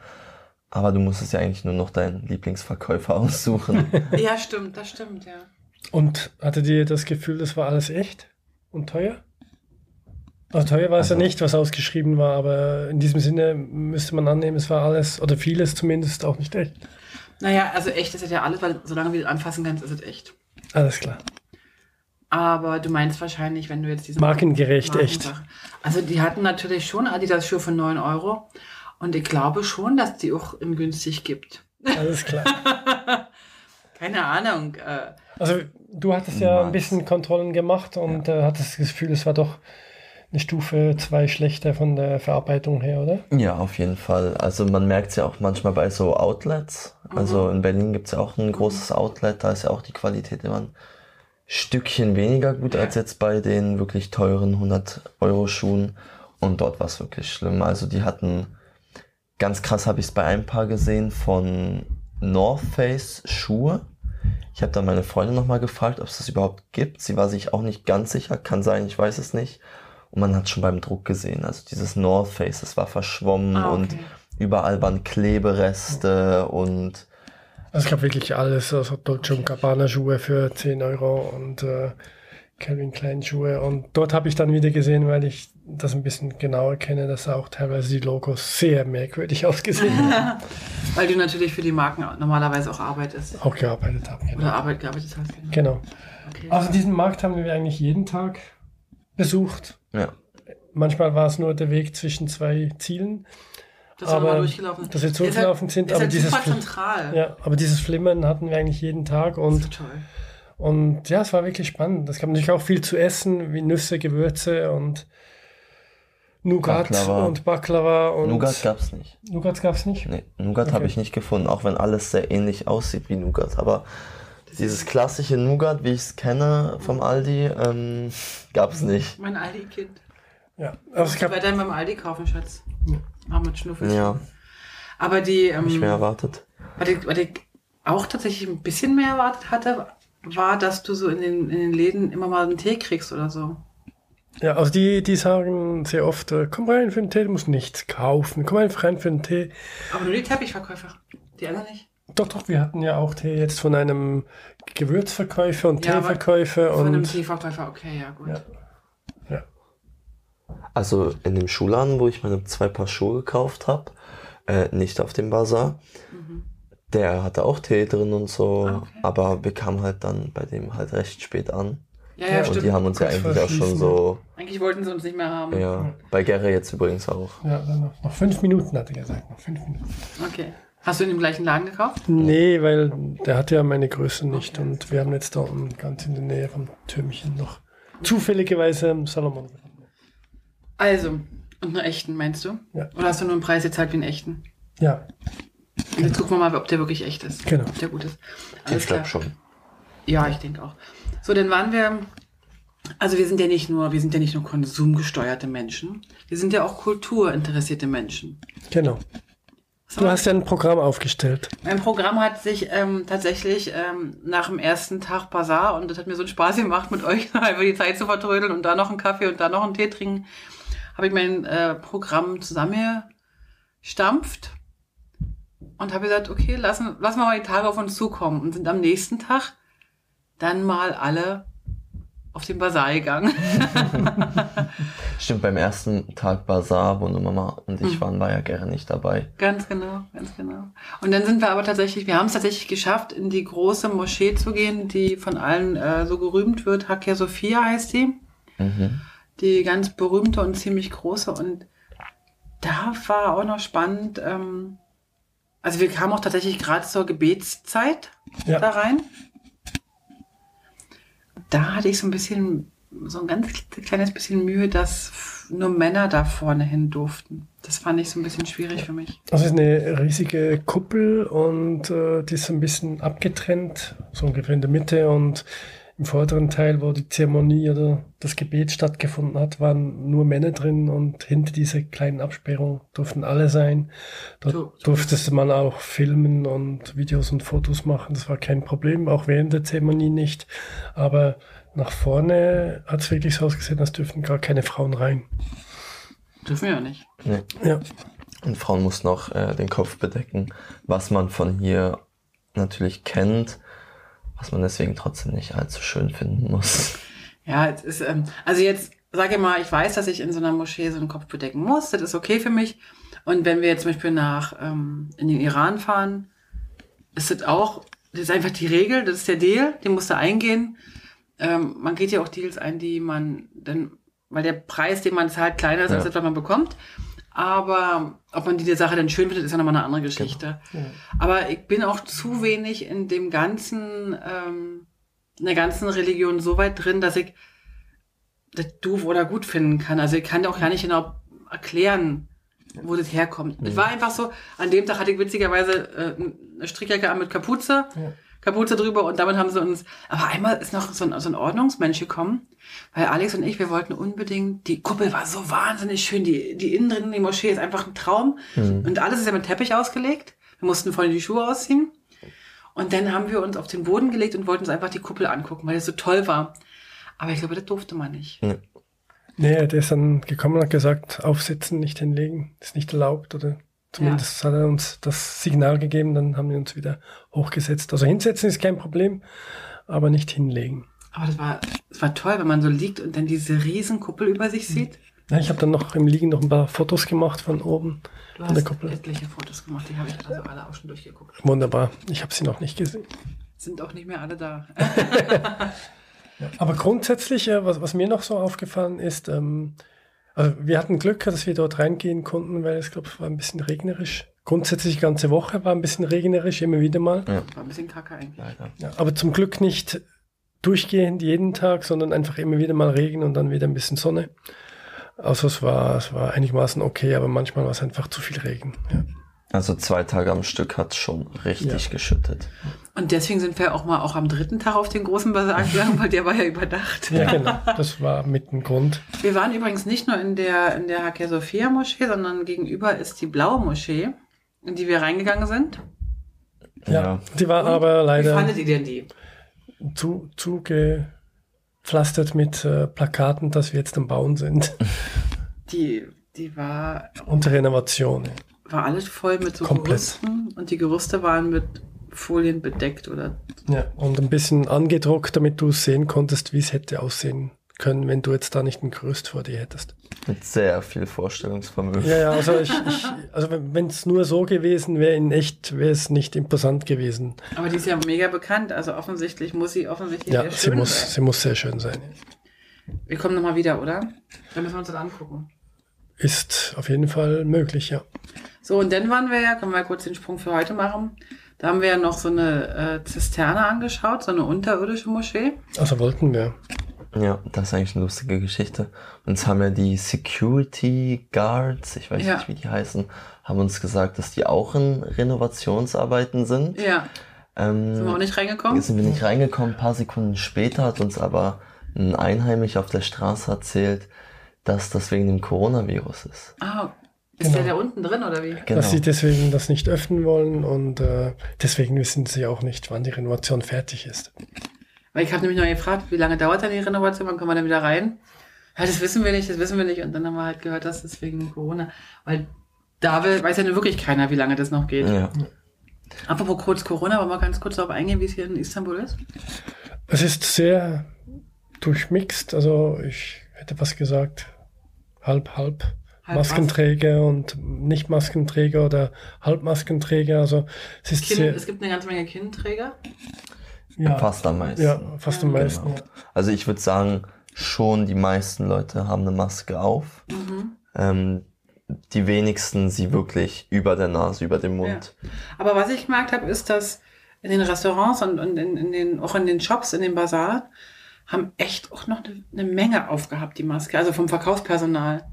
Aber du musstest ja eigentlich nur noch deinen Lieblingsverkäufer aussuchen.
Ja, stimmt, das stimmt, ja.
Und hattet ihr das Gefühl, das war alles echt und teuer? Also teuer war es ja
Also-
nicht, was ausgeschrieben war, aber in diesem Sinne müsste man annehmen, es war alles, oder vieles zumindest, auch nicht echt.
Naja, also echt ist es ja alles, weil solange du es anfassen kannst, ist es echt.
Alles klar.
Aber du meinst wahrscheinlich, wenn du jetzt diese
Markengerecht, echt.
Markensache- Also die hatten natürlich schon Adidas-Schuhe für 9 Euro. Und ich glaube schon, dass die auch in günstig gibt.
Alles klar.
Keine Ahnung. Äh,
Also du hattest ja ein bisschen Kontrollen gemacht und äh, hattest das Gefühl, es war doch eine Stufe zwei schlechter von der Verarbeitung her, oder?
Ja, auf jeden Fall. Also man merkt es ja auch manchmal bei so Outlets. Also in Berlin gibt es ja auch ein großes Outlet, da ist ja auch die Qualität immer ein Stückchen weniger gut als jetzt bei den wirklich teuren 100 Euro Schuhen. Und dort war es wirklich schlimm. Also die hatten, ganz krass habe ich es bei ein paar gesehen von North Face Schuhe. Ich habe dann meine Freundin nochmal gefragt, ob es das überhaupt gibt. Sie war sich auch nicht ganz sicher, kann sein, ich weiß es nicht. Und man hat schon beim Druck gesehen, also dieses North Face, das war verschwommen
Ah, okay.
und überall waren Klebereste und
Also es gab wirklich alles, also Dolce Gabbana Schuhe für 10 Euro und äh, Calvin Klein Schuhe. Und dort habe ich dann wieder gesehen, weil ich das ein bisschen genauer kenne, dass auch teilweise die Logos sehr merkwürdig ausgesehen haben.
weil du natürlich für die Marken normalerweise auch arbeitest.
auch gearbeitet haben. Genau.
Oder Arbeit gearbeitet hast. Genau.
genau.
Okay.
Also diesen Markt haben wir eigentlich jeden Tag besucht.
ja.
Manchmal war es nur der Weg zwischen zwei Zielen,
dass wir
aber
nochmal durchgelaufen sind.
dass wir
halt-
zurückgelaufen sind,
Ist
aber
halt
dieses
zentral.
ja, aber dieses Flimmern hatten wir eigentlich jeden Tag
Das
und
ist toll.
Und ja, es war wirklich spannend. Es gab natürlich auch viel zu essen, wie Nüsse, Gewürze und Nougat
Baklava.
und Baklava. Und
Nougat gab's nicht.
Nougat gab es nicht.
Nee, Nougat
Okay.
habe ich nicht gefunden, auch wenn alles sehr ähnlich aussieht wie Nougat. Aber dieses klassische Nougat, wie ich es kenne vom Aldi, ähm, gab's nicht.
Mein Aldi-Kind.
Ja, also es
Ich
gab,
werde dann beim Aldi kaufen, Schatz.
Ja.
Auch mit Schnuffel.
Ja,
Aber die,
hab ich mir
ähm,
erwartet.
was, ich, was ich auch tatsächlich ein bisschen mehr erwartet hatte, war, dass du so in den, in den Läden immer mal einen Tee kriegst oder so.
ja, also die, die sagen sehr oft, äh, komm rein für einen Tee, du musst nichts kaufen. Komm einfach rein für einen Tee.
Aber nur die Teppichverkäufer. Die anderen nicht.
Doch, doch, wir hatten ja auch Tee jetzt von einem Gewürzverkäufer und
Ja,
Teeverkäufer
Von einem
und
Teeverkäufer, okay, ja, gut.
Ja.
Also in dem Schuhladen, wo ich meine zwei Paar Schuhe gekauft habe, äh, nicht auf dem Bazar, der hatte auch Tee drin und so,
Mhm. Ah, okay.
aber wir kamen halt dann bei dem halt recht spät an.
Ja, ja,
und
stimmt.
die haben uns ja eigentlich auch schon so,
Eigentlich wollten sie uns nicht mehr haben.
ja, bei Gerre jetzt übrigens auch.
ja, dann noch, noch fünf Minuten hat er gesagt, noch fünf Minuten.
Okay. Hast du in dem gleichen Laden gekauft?
Nee, weil der hat ja meine Größe nicht und wir haben jetzt da unten ganz in der Nähe vom Türmchen noch zufälligerweise Salomon.
Also, und einen echten, meinst du?
Ja.
Oder hast du nur einen Preis gezahlt wie einen echten?
Ja,
Und jetzt gucken wir mal, ob der wirklich echt ist.
Genau.
Ob der gut ist. Alles
ich glaube schon.
Ja, ich denke auch. So, dann waren wir. Also wir sind ja nicht nur, wir sind ja nicht nur konsumgesteuerte Menschen. Wir sind ja auch kulturinteressierte Menschen.
genau.
Was
Du hast ja ein Programm aufgestellt.
Mein Programm hat sich ähm, tatsächlich ähm, nach dem ersten Tag Bazar und das hat mir so einen Spaß gemacht mit euch, einfach die Zeit zu vertrödeln und da noch einen Kaffee und da noch einen Tee trinken, habe ich mein äh, Programm zusammengestampft und habe gesagt, okay, lassen, lassen wir mal die Tage auf uns zukommen und sind am nächsten Tag dann mal alle auf den Bazar gegangen.
Stimmt, beim ersten Tag Bazar, wo nur Mama und
Mhm.
ich waren, war ja Gerre nicht dabei.
Ganz genau, ganz genau. Und dann sind wir aber tatsächlich, wir haben es tatsächlich geschafft, in die große Moschee zu gehen, die von allen äh, so gerühmt wird. Hagia Sophia heißt die.
Mhm.
Die ganz berühmte und ziemlich große. Und da war auch noch spannend. Ähm, also wir kamen auch tatsächlich gerade zur Gebetszeit
Ja.
da rein. Da hatte ich so ein bisschen, so ein ganz kleines bisschen Mühe, dass nur Männer da vorne hin durften. Das fand ich so ein bisschen schwierig für mich.
Das ist eine riesige Kuppel und äh, die ist so ein bisschen abgetrennt, so ungefähr in der Mitte und im vorderen Teil, wo die Zeremonie oder das Gebet stattgefunden hat, waren nur Männer drin und hinter dieser kleinen Absperrung durften alle sein. Dort
So- so
durfte man auch filmen und Videos und Fotos machen. Das war kein Problem, auch während der Zeremonie nicht. Aber nach vorne hat es wirklich so ausgesehen, als dürften gar keine Frauen rein.
Dürfen wir ja nicht.
Nee.
Ja.
Und Frauen mussten auch äh, den Kopf bedecken, was man von hier natürlich kennt, was man deswegen trotzdem nicht allzu schön finden muss.
Ja, es ist, ähm, also jetzt sage ich mal, ich weiß, dass ich in so einer Moschee so einen Kopf bedecken muss. Das ist okay für mich. Und wenn wir jetzt zum Beispiel nach ähm, in den Iran fahren, ist es auch das ist einfach die Regel, das ist der Deal, den musst du eingehen. Ähm, man geht ja auch Deals ein, die man dann, weil der Preis, den man zahlt, kleiner ist, als
Ja.
das, was man bekommt. Aber ob man die Sache dann schön findet, ist ja nochmal eine andere Geschichte. Aber ich bin auch zu wenig in dem ganzen, ähm, in der ganzen Religion so weit drin, dass ich das doof oder gut finden kann. Also ich kann auch gar nicht genau erklären, wo das herkommt. Es war einfach so, an dem Tag hatte ich witzigerweise äh, eine Strickjacke an mit Kapuze,
Ja.
Kapuze drüber und damit haben sie uns, aber einmal ist noch so ein, so ein Ordnungsmensch gekommen, weil Alex und ich, wir wollten unbedingt, die Kuppel war so wahnsinnig schön, die, die innen drin, die Moschee ist einfach ein Traum und alles ist ja mit Teppich ausgelegt. Wir mussten vorhin die Schuhe ausziehen. Und dann haben wir uns auf den Boden gelegt und wollten uns einfach die Kuppel angucken, weil es so toll war. Aber ich glaube, das durfte man nicht.
Nee, der ist dann gekommen und hat gesagt, aufsitzen, nicht hinlegen, ist nicht erlaubt oder zumindest hat er uns das Signal gegeben, dann haben wir uns wieder hochgesetzt. Also hinsetzen ist kein Problem, aber nicht hinlegen.
Aber das war, das war toll, wenn man so liegt und dann diese riesen Kuppel über sich sieht.
Ja, ich habe dann noch im Liegen noch ein paar Fotos gemacht von oben
Du
von der
hast
Kuppel.
etliche Fotos gemacht, die habe ich also alle auch schon durchgeguckt.
Wunderbar. Ich habe sie noch nicht gesehen.
Sind auch nicht mehr alle da.
Aber grundsätzlich, äh, was, was mir noch so aufgefallen ist, ähm, also wir hatten Glück, dass wir dort reingehen konnten, weil es, glaube ich, war ein bisschen regnerisch. Grundsätzlich die ganze Woche war ein bisschen regnerisch, immer wieder mal.
Ja.
War ein bisschen kacke eigentlich.
Leider.
Ja, aber zum Glück nicht durchgehend jeden Tag, sondern einfach immer wieder mal Regen und dann wieder ein bisschen Sonne. Also es war, es war einigermaßen okay, aber manchmal war es einfach zu viel Regen. Ja,
Also zwei Tage am Stück hat schon richtig
Ja.
geschüttet.
Und deswegen sind wir auch mal auch am dritten Tag auf den großen Basar gegangen, weil der war ja überdacht.
ja genau. Das war mit ein Grund.
Wir waren übrigens nicht nur in der, in der Hagia Sophia Moschee, sondern gegenüber ist die blaue Moschee, in die wir reingegangen sind.
Ja, die war aber
Wie
leider
fandet ihr denn die?
zu, zugepflastert mit äh, Plakaten, dass wir jetzt am Bauen sind.
Die, die war,
Unter Renovation.
War alles voll mit so
Komplett.
Gerüsten und die Gerüste waren mit Folien bedeckt oder
Ja, und ein bisschen angedruckt, damit du sehen konntest, wie es hätte aussehen können, wenn du jetzt da nicht ein Gerüst vor dir hättest.
Mit sehr viel Vorstellungsvermögen.
Ja, ja, also ich, ich also wenn es nur so gewesen wäre, in echt wäre es nicht imposant gewesen.
Aber die ist ja mega bekannt, also offensichtlich muss sie offensichtlich
Ja,
sehr
sie
schön
muss,
sein.
sie muss sehr schön sein.
Wir kommen nochmal wieder, oder? Dann müssen wir uns das angucken.
Ist auf jeden Fall möglich, ja.
So, und dann waren wir ja, können wir kurz den Sprung für heute machen. Da haben wir ja noch so eine äh, Zisterne angeschaut, so eine unterirdische Moschee.
Also wollten wir.
Ja, das ist eigentlich eine lustige Geschichte. Uns haben ja die Security Guards, ich weiß
Ja.
nicht, wie die heißen, haben uns gesagt, dass die auch in Renovationsarbeiten sind.
Ja,
Ähm,
sind wir auch nicht reingekommen.
sind wir nicht reingekommen. Ein paar Sekunden später hat uns aber ein Einheimisch auf der Straße erzählt, dass das wegen dem Coronavirus ist.
Ah, ist
Genau.
der da unten drin oder wie?
Genau.
Dass sie deswegen das nicht öffnen wollen und äh, deswegen wissen sie auch nicht, wann die Renovation fertig ist.
Weil ich habe nämlich noch gefragt, wie lange dauert denn die Renovation, wann kommen wir dann wieder rein? Ja, das wissen wir nicht, das wissen wir nicht. Und dann haben wir halt gehört, dass das wegen Corona, weil da weiß ja nun wirklich keiner, wie lange das noch geht.
Ja.
Apropos kurz Corona, wollen wir ganz kurz darauf eingehen, wie es hier in Istanbul ist?
Es ist sehr durchmixt, also ich hätte was gesagt, halb, halb.
Halb
Maskenträger und Nicht-Maskenträger oder Halbmaskenträger. Also es ist
Kind,
sehr,
es gibt eine ganze Menge Kindenträger.
ja,
Fast am meisten.
ja, fast am meisten.
Genau. Also ich würde sagen, schon die meisten Leute haben eine Maske auf.
Mhm.
Ähm, die wenigsten sie wirklich über der Nase, über dem Mund.
Aber was ich gemerkt habe, ist, dass in den Restaurants und, und in, in den, auch in den Shops, in den Bazar, haben echt auch noch eine, eine Menge aufgehabt, die Maske, also vom Verkaufspersonal.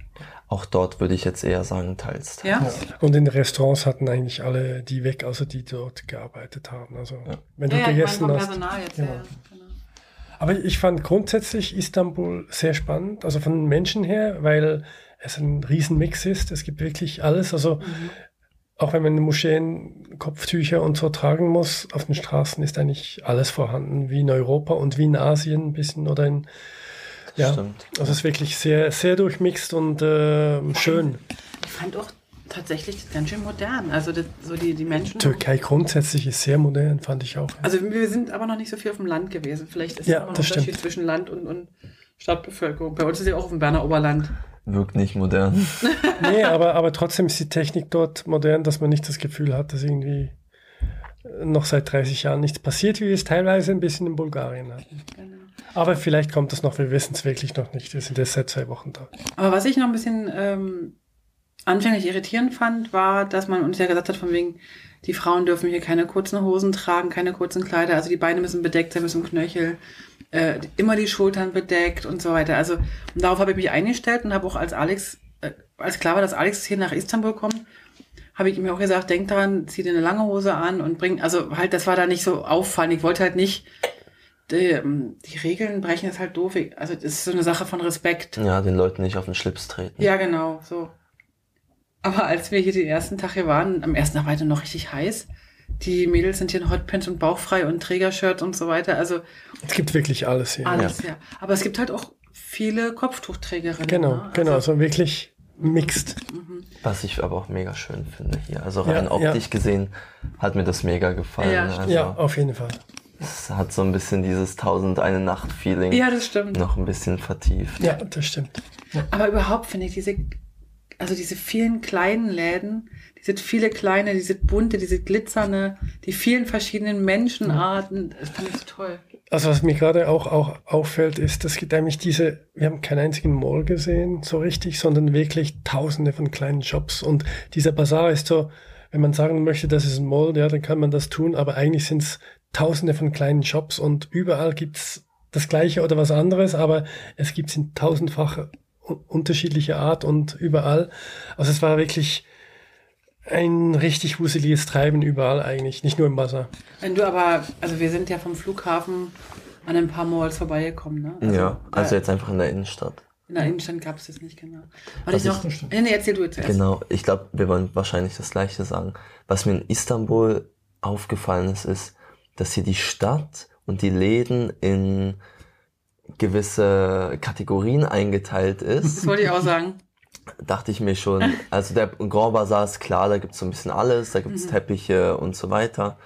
Auch dort würde ich jetzt eher sagen, teils. teils.
Ja?
Ja. Und in den Restaurants hatten eigentlich alle die weg, außer die dort gearbeitet haben. Also wenn du
Ja, ja,
gegessen hast.
Jetzt.
Genau.
Ja, genau.
Aber ich fand grundsätzlich Istanbul sehr spannend, also von den Menschen her, weil es ein Riesenmix ist. Es gibt wirklich alles. Also auch wenn man in den Moscheen Kopftücher und so tragen muss, auf den Straßen ist eigentlich alles vorhanden, wie in Europa und wie in Asien ein bisschen oder in ja.
Stimmt.
Also es ist wirklich sehr, sehr durchmixt und äh, schön.
Ich fand auch tatsächlich das ganz schön modern. Also das, so die, die Menschen.
Türkei grundsätzlich ist sehr modern, fand ich auch.
Also wir sind aber noch nicht so viel auf dem Land gewesen. Vielleicht ist
Ja,
immer noch ein Unterschied
stimmt.
zwischen Land und, und Stadtbevölkerung. Bei uns ist ja auch auf dem Berner Oberland.
Wirkt nicht modern.
Nee, aber, aber trotzdem ist die Technik dort modern, dass man nicht das Gefühl hat, dass irgendwie noch seit 30 Jahren nichts passiert, wie wir es teilweise ein bisschen in Bulgarien hatten.
Genau.
Aber vielleicht kommt es noch, wir wissen es wirklich noch nicht. Wir sind erst seit zwei Wochen da.
Aber was ich noch ein bisschen ähm, anfänglich irritierend fand, war, dass man uns ja gesagt hat, von wegen, die Frauen dürfen hier keine kurzen Hosen tragen, keine kurzen Kleider, also die Beine müssen bedeckt sein, müssen Knöchel, äh, immer die Schultern bedeckt und so weiter. Also darauf habe ich mich eingestellt und habe auch als Alex, äh, als klar war, dass Alex hier nach Istanbul kommt, habe ich ihm auch gesagt, denk daran, zieh dir eine lange Hose an und bring, also halt, das war da nicht so auffallend. Ich wollte halt nicht die, ähm, die Regeln brechen, ist halt doof. Also das ist so eine Sache von Respekt.
Ja, den Leuten nicht auf den Schlips treten.
Ja, genau, so. Aber als wir hier den ersten Tag hier waren, am ersten Tag war es noch richtig heiß. Die Mädels sind hier in Hotpants und bauchfrei und Trägershirts und so weiter. Also
Es gibt wirklich alles hier.
alles, ja. Aber es gibt halt auch viele Kopftuchträgerinnen.
Genau,
ne?
genau,
Also,
so wirklich mixed.
Was ich aber auch mega schön finde hier. Also
Ja,
rein
ja.
optisch gesehen hat mir das mega gefallen.
Ja,
also
Ja, auf jeden Fall.
es hat so ein bisschen dieses Tausend eine Nacht Feeling
ja, das stimmt.
noch ein bisschen vertieft.
Ja, das stimmt.
Aber überhaupt finde ich diese, also diese vielen kleinen Läden, diese viele kleine, diese bunte, diese glitzernde, die vielen verschiedenen Menschenarten, das fand ich so toll.
Also was mir gerade auch, auch auffällt, ist, es gibt eigentlich diese, wir haben keinen einzigen Mall gesehen, so richtig, sondern wirklich tausende von kleinen Shops. Und dieser Bazar ist so, wenn man sagen möchte, das ist ein Mall, ja, dann kann man das tun, aber eigentlich sind es tausende von kleinen Shops und überall gibt's das gleiche oder was anderes, aber es gibt es in tausendfacher unterschiedlicher Art und überall. Also es war wirklich ein richtig wuseliges Treiben überall eigentlich, nicht nur im Bazar.
Wenn du aber, also wir sind ja vom Flughafen an ein paar Malls vorbeigekommen, ne? Also,
ja, also
äh,
jetzt einfach in der Innenstadt.
in der Innenstadt gab es das nicht, genau.
Was
Warte ich
ich-
noch, nee, nee, erzähl du jetzt erst.
Genau, ich glaube, wir wollen wahrscheinlich das Gleiche sagen. Was mir in Istanbul aufgefallen ist, ist, dass hier die Stadt und die Läden in gewisse Kategorien eingeteilt
Das
ist.
wollte ich auch sagen.
dachte ich mir schon, also der Grand Bazaar ist klar, da gibt's so ein bisschen alles, da gibt's Teppiche und so weiter.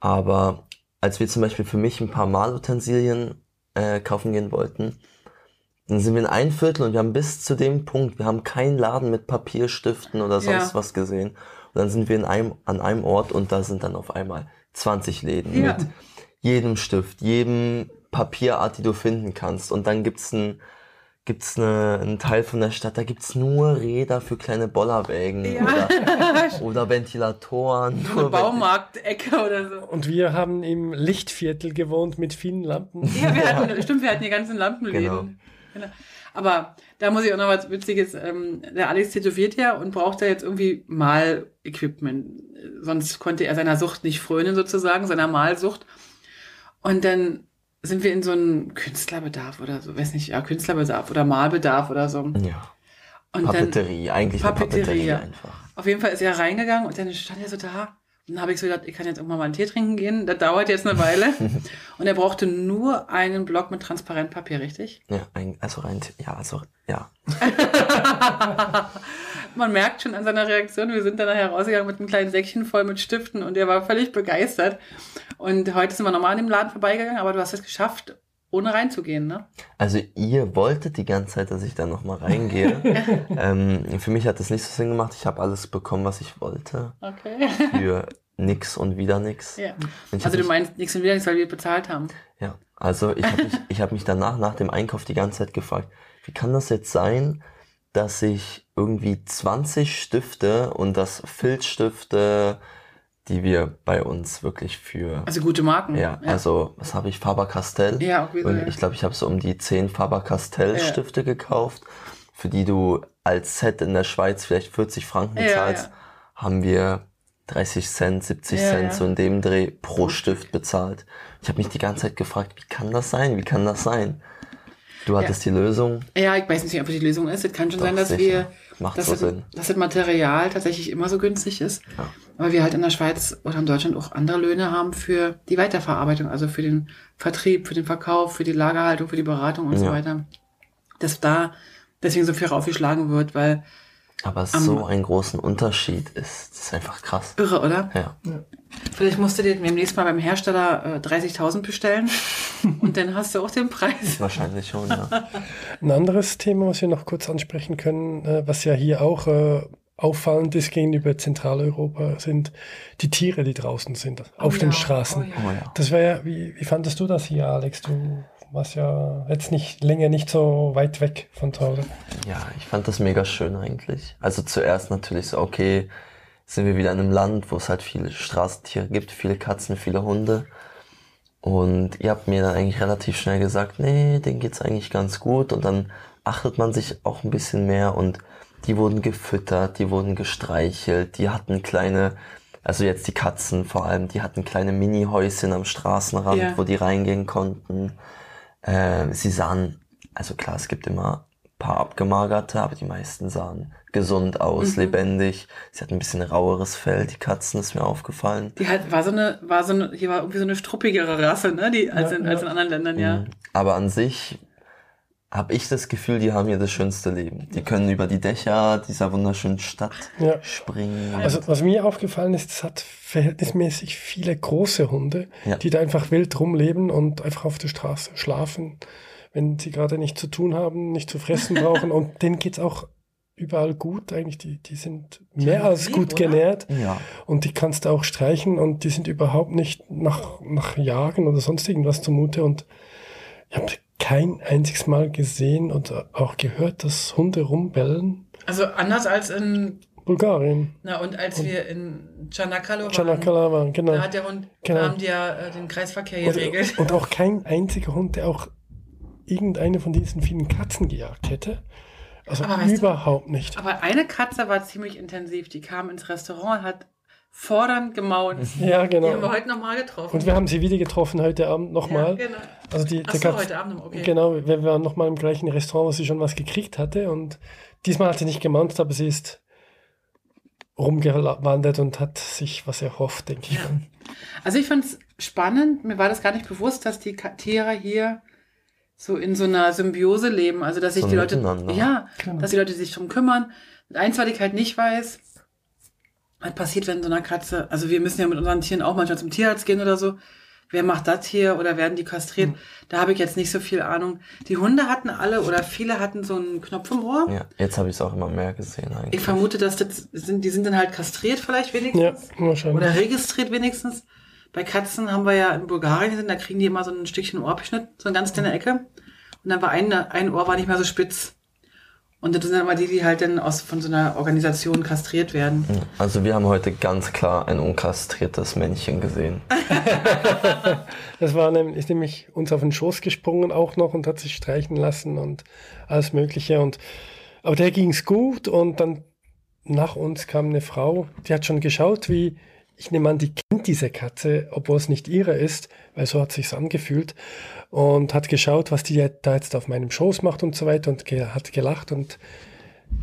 Aber als wir zum Beispiel für mich ein paar Malutensilien äh, kaufen gehen wollten, dann sind wir in ein Viertel und wir haben bis zu dem Punkt, wir haben keinen Laden mit Papierstiften oder sonst
Ja.
was gesehen. Und dann sind wir in einem, an einem Ort und da sind dann auf einmal 20 Läden
Ja.
mit jedem Stift, jedem Papierart, die du finden kannst. Und dann gibt's ein gibt's eine, einen Teil von der Stadt, da gibt's nur Räder für kleine Bollerwägen
Ja.
oder, oder Ventilatoren.
Eine
Nur Vent-
Baumarktecke oder so.
Und wir haben im Lichtviertel gewohnt mit vielen Lampen.
Ja, wir hatten, stimmt, wir hatten die ganzen Lampenläden.
Genau.
Genau. Aber da muss ich auch noch was Witziges. Ähm, der Alex tätowiert ja und braucht da jetzt irgendwie Mal-Equipment. Sonst konnte er seiner Sucht nicht frönen, sozusagen, seiner Malsucht. Und dann sind wir in so einem Künstlerbedarf oder so, weiß nicht, ja, Künstlerbedarf oder Malbedarf oder so. Und
Ja,
dann,
Papeterie, eigentlich eine
Papeterie,
Papeterie
ja.
einfach.
auf jeden Fall ist er reingegangen und dann stand er so da. Und dann habe ich so gedacht, ich kann jetzt irgendwann mal einen Tee trinken gehen. Das dauert jetzt eine Weile. und er brauchte nur einen Block mit Transparentpapier, richtig?
Ja, ein, also rein, ja, also, ja.
Man merkt schon an seiner Reaktion, wir sind dann nachher rausgegangen mit einem kleinen Säckchen voll mit Stiften und er war völlig begeistert. Und heute sind wir nochmal an dem Laden vorbeigegangen, aber du hast es geschafft, ohne reinzugehen, ne?
Also ihr wolltet die ganze Zeit, dass ich da nochmal reingehe. ähm, für mich hat das nicht so Sinn gemacht. Ich habe alles bekommen, was ich wollte.
Okay.
Für nix und wieder nix.
ja.
Und ich
Also du meinst nichts und wieder nichts, weil wir bezahlt haben.
Ja, also ich habe mich, ich hab mich danach, nach dem Einkauf, die ganze Zeit gefragt, wie kann das jetzt sein, dass ich irgendwie 20 Stifte und das Filzstifte, die wir bei uns wirklich für,
Also gute Marken.
ja, also was habe ich, Faber-Castell?
Ja, auch wieder.
Und ich glaube, ich habe so um die 10 Faber-Castell-Stifte gekauft, für die du als Set in der Schweiz vielleicht 40 Franken
Ja,
bezahlst,
ja.
haben wir 30 Cent, 70
Ja,
Cent
ja.
so in dem Dreh pro Stift bezahlt. Ich habe mich die ganze Zeit gefragt, wie kann das sein? Wie kann das sein? Du hattest die Lösung.
Ja, ich weiß nicht, ob das die Lösung ist. Es kann schon
Doch,
sein, dass
sicher.
wir,
Macht
dass,
so
das,
Sinn.
dass das Material tatsächlich immer so günstig ist.
Ja.
Aber wir halt in der Schweiz oder in Deutschland auch andere Löhne haben für die Weiterverarbeitung, also für den Vertrieb, für den Verkauf, für die Lagerhaltung, für die Beratung und so
Ja.
weiter. Dass da deswegen so viel raufgeschlagen wird, weil
Aber so einen großen Unterschied ist, das ist einfach krass.
irre, oder?
Ja.
Vielleicht musst du dir demnächst mal beim Hersteller äh, 30.000 bestellen und dann hast du auch den Preis.
Wahrscheinlich schon, ja.
Ein anderes Thema, was wir noch kurz ansprechen können, äh, was ja hier auch äh, auffallend ist gegenüber Zentraleuropa, sind die Tiere, die draußen sind, auf den
ja,
Straßen.
oh ja.
Oh.
Das war ja, wie, wie fandest du das hier, Alex? Du warst ja jetzt nicht länger nicht so weit weg von zu Hause.
Ja, ich fand das mega schön eigentlich. Also zuerst natürlich so, okay, sind wir wieder in einem Land, wo es halt viele Straßentiere gibt, viele Katzen, viele Hunde. Und ihr habt mir dann eigentlich relativ schnell gesagt, nee, denen geht's eigentlich ganz gut. Und dann achtet man sich auch ein bisschen mehr und die wurden gefüttert, die wurden gestreichelt, die hatten kleine, also jetzt die Katzen vor allem, die hatten kleine Mini-Häuschen am Straßenrand,
Ja.
wo die reingehen konnten. Ähm, sie sahen, also klar, es gibt immer paar abgemagerte, aber die meisten sahen gesund aus,
Mhm.
lebendig. Sie hatten ein bisschen raueres Fell, die Katzen, ist mir aufgefallen.
Die hat, war so eine, war so eine, hier war irgendwie so eine struppigere Rasse, ne? Die, als,
Ja,
in,
ja.
als in anderen Ländern, ja.
Mhm. Aber an sich habe ich das Gefühl, die haben hier das schönste Leben. Die können über die Dächer dieser wunderschönen Stadt
Ja.
springen.
Also was mir aufgefallen ist, es hat verhältnismäßig viele große Hunde,
Ja.
die da einfach wild rumleben und einfach auf der Straße schlafen, wenn sie gerade nichts zu tun haben, nicht zu fressen brauchen. Und denen geht's auch überall gut. Eigentlich, die, die sind mehr
haben
als
lieb,
gut
oder?
genährt.
ja,
Und die kannst du auch streichen und die sind überhaupt nicht nach, nach Jagen oder sonst irgendwas zumute. Und ich habe kein einziges Mal gesehen und auch gehört, dass Hunde rumbellen.
Also anders als in,
Bulgarien.
na und als wir in Chanakalo waren,
Chanakala waren, genau.
da hat der Hund,
Genau.
da haben die ja äh, den Kreisverkehr
Und,
geregelt.
und auch kein einziger Hund, der auch irgendeine von diesen vielen Katzen gejagt hätte. Also
Aber weißt du-
überhaupt nicht.
Aber eine Katze war ziemlich intensiv. Die kam ins Restaurant und hat fordernd gemaunt.
Ja,
Die haben wir
genau.
heute nochmal getroffen.
Und wir haben sie wieder getroffen heute Abend nochmal.
Ja, genau.
Also die,
Ach so,
gab's-
heute Abend, okay.
Genau, wir waren nochmal im gleichen Restaurant, wo sie schon was gekriegt hatte. Und diesmal hat sie nicht gemaunzt, aber sie ist rumgewandert und hat sich was erhofft, denke ich.
Ja. Also ich fand es spannend. Mir war das gar nicht bewusst, dass die Tiere hier so in so einer Symbiose leben. Also dass sich
So
die Leute, ja,
Genau.
dass die Leute sich drum kümmern. Und eins, was ich halt nicht weiß, was passiert, wenn so einer Katze, also wir müssen ja mit unseren Tieren auch manchmal zum Tierarzt gehen oder so. Wer macht das hier oder werden die kastriert?
Hm.
Da habe ich jetzt nicht so viel Ahnung. Die Hunde hatten alle oder viele hatten so einen Knopf im Ohr.
ja. Jetzt habe ich es auch immer mehr gesehen eigentlich.
Ich vermute, dass das sind, die sind dann halt kastriert vielleicht wenigstens.
Ja, wahrscheinlich.
Oder registriert wenigstens. Bei Katzen haben wir ja in Bulgarien sind, da kriegen die immer so ein Stückchen Ohrabschnitt, so eine ganz kleine Ecke. Und dann war ein, ein Ohr war nicht mehr so spitz. Und das sind dann immer die, die halt dann aus, von so einer Organisation kastriert werden.
Ja. Also wir haben heute ganz klar ein unkastriertes Männchen gesehen.
Das war nämlich, ist nämlich uns auf den Schoß gesprungen auch noch und hat sich streichen lassen und alles Mögliche. Und, aber der ging's gut und dann nach uns kam eine Frau, die hat schon geschaut, wie, ich nehme an, die kennt diese Katze, obwohl es nicht ihre ist, weil so hat sich's angefühlt und hat geschaut, was die da jetzt auf meinem Schoß macht und so weiter und ge hat gelacht und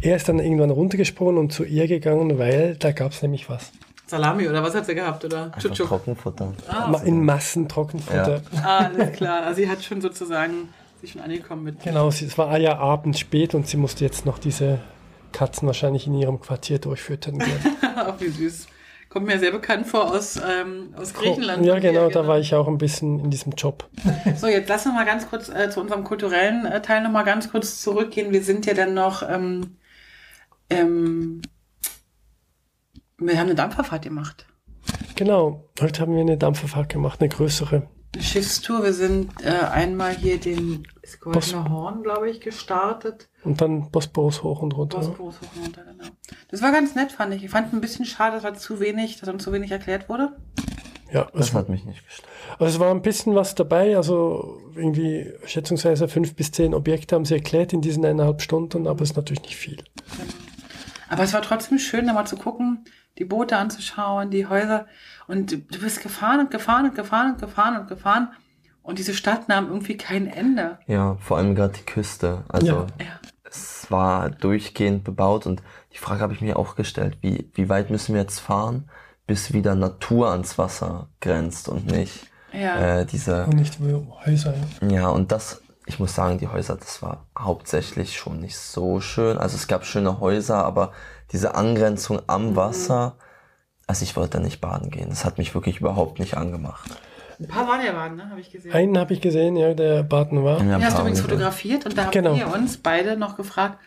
er ist dann irgendwann runtergesprungen und zu ihr gegangen, weil da gab's nämlich was.
Salami oder was hat sie gehabt? Oder Chuchuk?
Trockenfutter.
Ma- In Massen Trockenfutter.
Ah, alles klar. Also sie hat schon sozusagen sich schon angekommen mit.
Genau, sie, es war ja abends spät und sie musste jetzt noch diese Katzen wahrscheinlich in ihrem Quartier durchfüttern gehen.
Ach, wie süß. Kommt mir sehr bekannt vor aus, ähm, aus Griechenland.
Ja, genau, da war ich auch ein bisschen in diesem Job.
So, jetzt lassen wir mal ganz kurz äh, zu unserem kulturellen äh, Teil noch mal ganz kurz zurückgehen. Wir sind ja dann noch, ähm, ähm, wir haben eine Dampferfahrt gemacht.
Genau, heute haben wir eine Dampferfahrt gemacht, eine größere.
Eine Schiffstour. Wir sind äh, einmal hier den das Goldene Horn, glaube ich, gestartet.
Und dann Bosporus hoch und runter.
Bosporus hoch und runter, genau. Das war ganz nett, fand ich. Ich fand ein bisschen schade, dass, war zu wenig, dass uns zu wenig erklärt wurde.
Ja,
Das
es war,
hat mich nicht gestört.
also es war ein bisschen was dabei, also irgendwie schätzungsweise fünf bis zehn Objekte haben sie erklärt in diesen eineinhalb Stunden, aber es ist natürlich nicht viel.
Aber es war trotzdem schön, da mal zu gucken, die Boote anzuschauen, die Häuser. Und du, du bist gefahren und gefahren und gefahren und gefahren und gefahren. Und diese Stadt nahm irgendwie kein Ende.
Ja, vor allem gerade die Küste. Also
Ja.
Es war durchgehend bebaut und die Frage habe ich mir auch gestellt, wie, wie weit müssen wir jetzt fahren, bis wieder Natur ans Wasser grenzt und nicht
Ja.
äh, diese
Und nicht Häuser. Ja,
und das, ich muss sagen, die Häuser, das war hauptsächlich schon nicht so schön. Also es gab schöne Häuser, aber diese Angrenzung
Mhm.
am Wasser, also ich wollte da nicht baden gehen. Das hat mich wirklich überhaupt nicht angemacht.
Ein paar waren ja waren, ne? Habe ich gesehen.
Einen habe ich gesehen, ja, der Baden war.
Wir haben
Den hast du übrigens
gesehen.
fotografiert und da haben
Genau.
wir uns beide noch gefragt,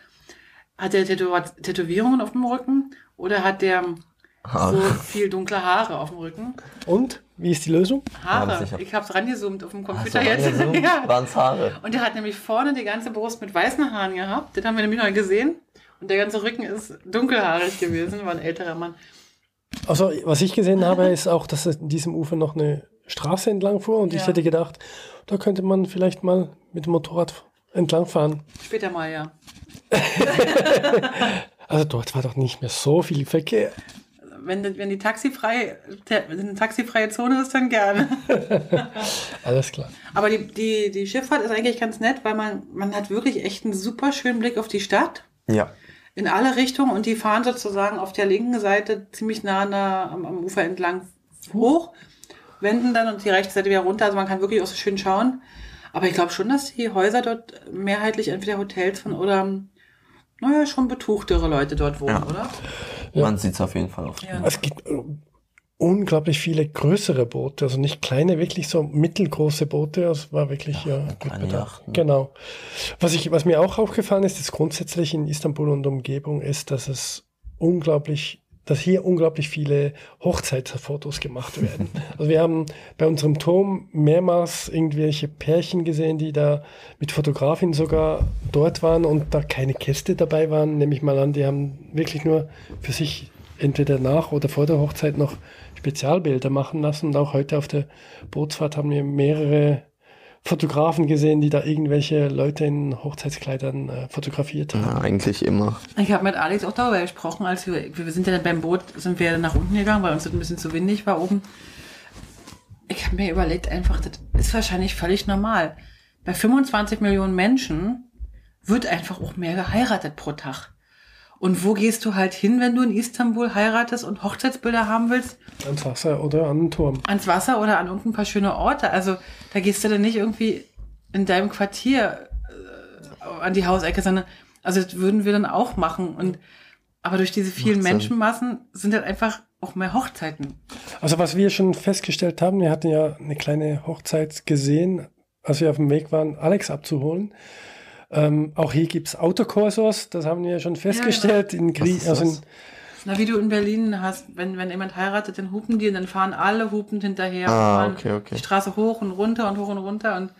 Hat der Tätowa- Tätowierungen auf dem Rücken oder hat der so viel dunkle Haare auf dem Rücken?
Und? Wie ist die Lösung?
Haare.
Waren.
Ich hab's rangezoomt auf dem Computer
Also,
jetzt. ja.
waren's Haare.
Und der hat nämlich vorne die ganze Brust mit weißen Haaren gehabt. Den haben wir nämlich noch gesehen. Und der ganze Rücken ist dunkelhaarig gewesen, war ein älterer Mann.
Also, was ich gesehen habe, ist auch, dass in diesem Ufer noch eine Straße entlang fuhr und ich
Ja.
hätte gedacht, da könnte man vielleicht mal mit dem Motorrad entlang fahren.
Später mal, ja.
Also dort war doch nicht mehr so viel Verkehr.
Wenn, die- wenn die taxifrei, wenn eine taxifreie Zone ist, dann gerne.
Alles klar.
Aber die, die, die Schifffahrt ist eigentlich ganz nett, weil man, man hat wirklich echt einen super schönen Blick auf die Stadt.
Ja.
In alle Richtungen und die fahren sozusagen auf der linken Seite ziemlich nah an der, am, am Ufer entlang hoch, wenden dann und die rechte Seite wieder runter. Also man kann wirklich auch so schön schauen. Aber ich glaube schon, dass die Häuser dort mehrheitlich entweder Hotels von oder, naja, schon betuchtere Leute dort wohnen,
Ja.
oder?
Ja.
Man sieht's auf jeden Fall oft.
Ja.
Es gibt äh, unglaublich viele größere Boote, also nicht kleine, wirklich so mittelgroße Boote. Das war wirklich ja, gut
kleine
bedacht. Genau. Was, ich, was mir auch aufgefallen ist, ist grundsätzlich in Istanbul und Umgebung, ist, dass es unglaublich dass hier unglaublich viele Hochzeitsfotos gemacht werden. Also wir haben bei unserem Turm mehrmals irgendwelche Pärchen gesehen, die da mit Fotografin sogar dort waren und da keine Gäste dabei waren, nehme ich mal an, die haben wirklich nur für sich entweder nach oder vor der Hochzeit noch Spezialbilder machen lassen. Und auch heute auf der Bootsfahrt haben wir mehrere Fotografen gesehen, die da irgendwelche Leute in Hochzeitskleidern äh, fotografiert haben.
Ja, eigentlich immer.
Ich habe mit Alex auch darüber gesprochen, als wir, wir sind ja dann beim Boot, sind wir nach unten gegangen, weil uns das ein bisschen zu windig war oben. Ich habe mir überlegt, einfach, das ist wahrscheinlich völlig normal. Bei 25 Millionen Menschen wird einfach auch mehr geheiratet pro Tag. Und wo gehst du halt hin, wenn du in Istanbul heiratest und Hochzeitsbilder haben willst?
Ans Wasser oder an den Turm.
Ans Wasser oder an irgendein paar schöne Orte. Also da gehst du dann nicht irgendwie in deinem Quartier äh, an die Hausecke, sondern also das würden wir dann auch machen. Und aber durch diese vielen
Macht Sinn.
Menschenmassen sind halt einfach auch mehr Hochzeiten.
Also was wir schon festgestellt haben, wir hatten ja eine kleine Hochzeit gesehen, als wir auf dem Weg waren, Alex abzuholen. Ähm, auch hier gibt's Autokursos, das haben wir ja schon festgestellt. in
Was
Grie
ist
also in?
Na, wie du in Berlin hast, wenn, wenn jemand heiratet, dann hupen die und dann fahren alle hupend hinterher.
Ah,
fahren
okay, okay.
Die Straße hoch und runter und hoch und runter und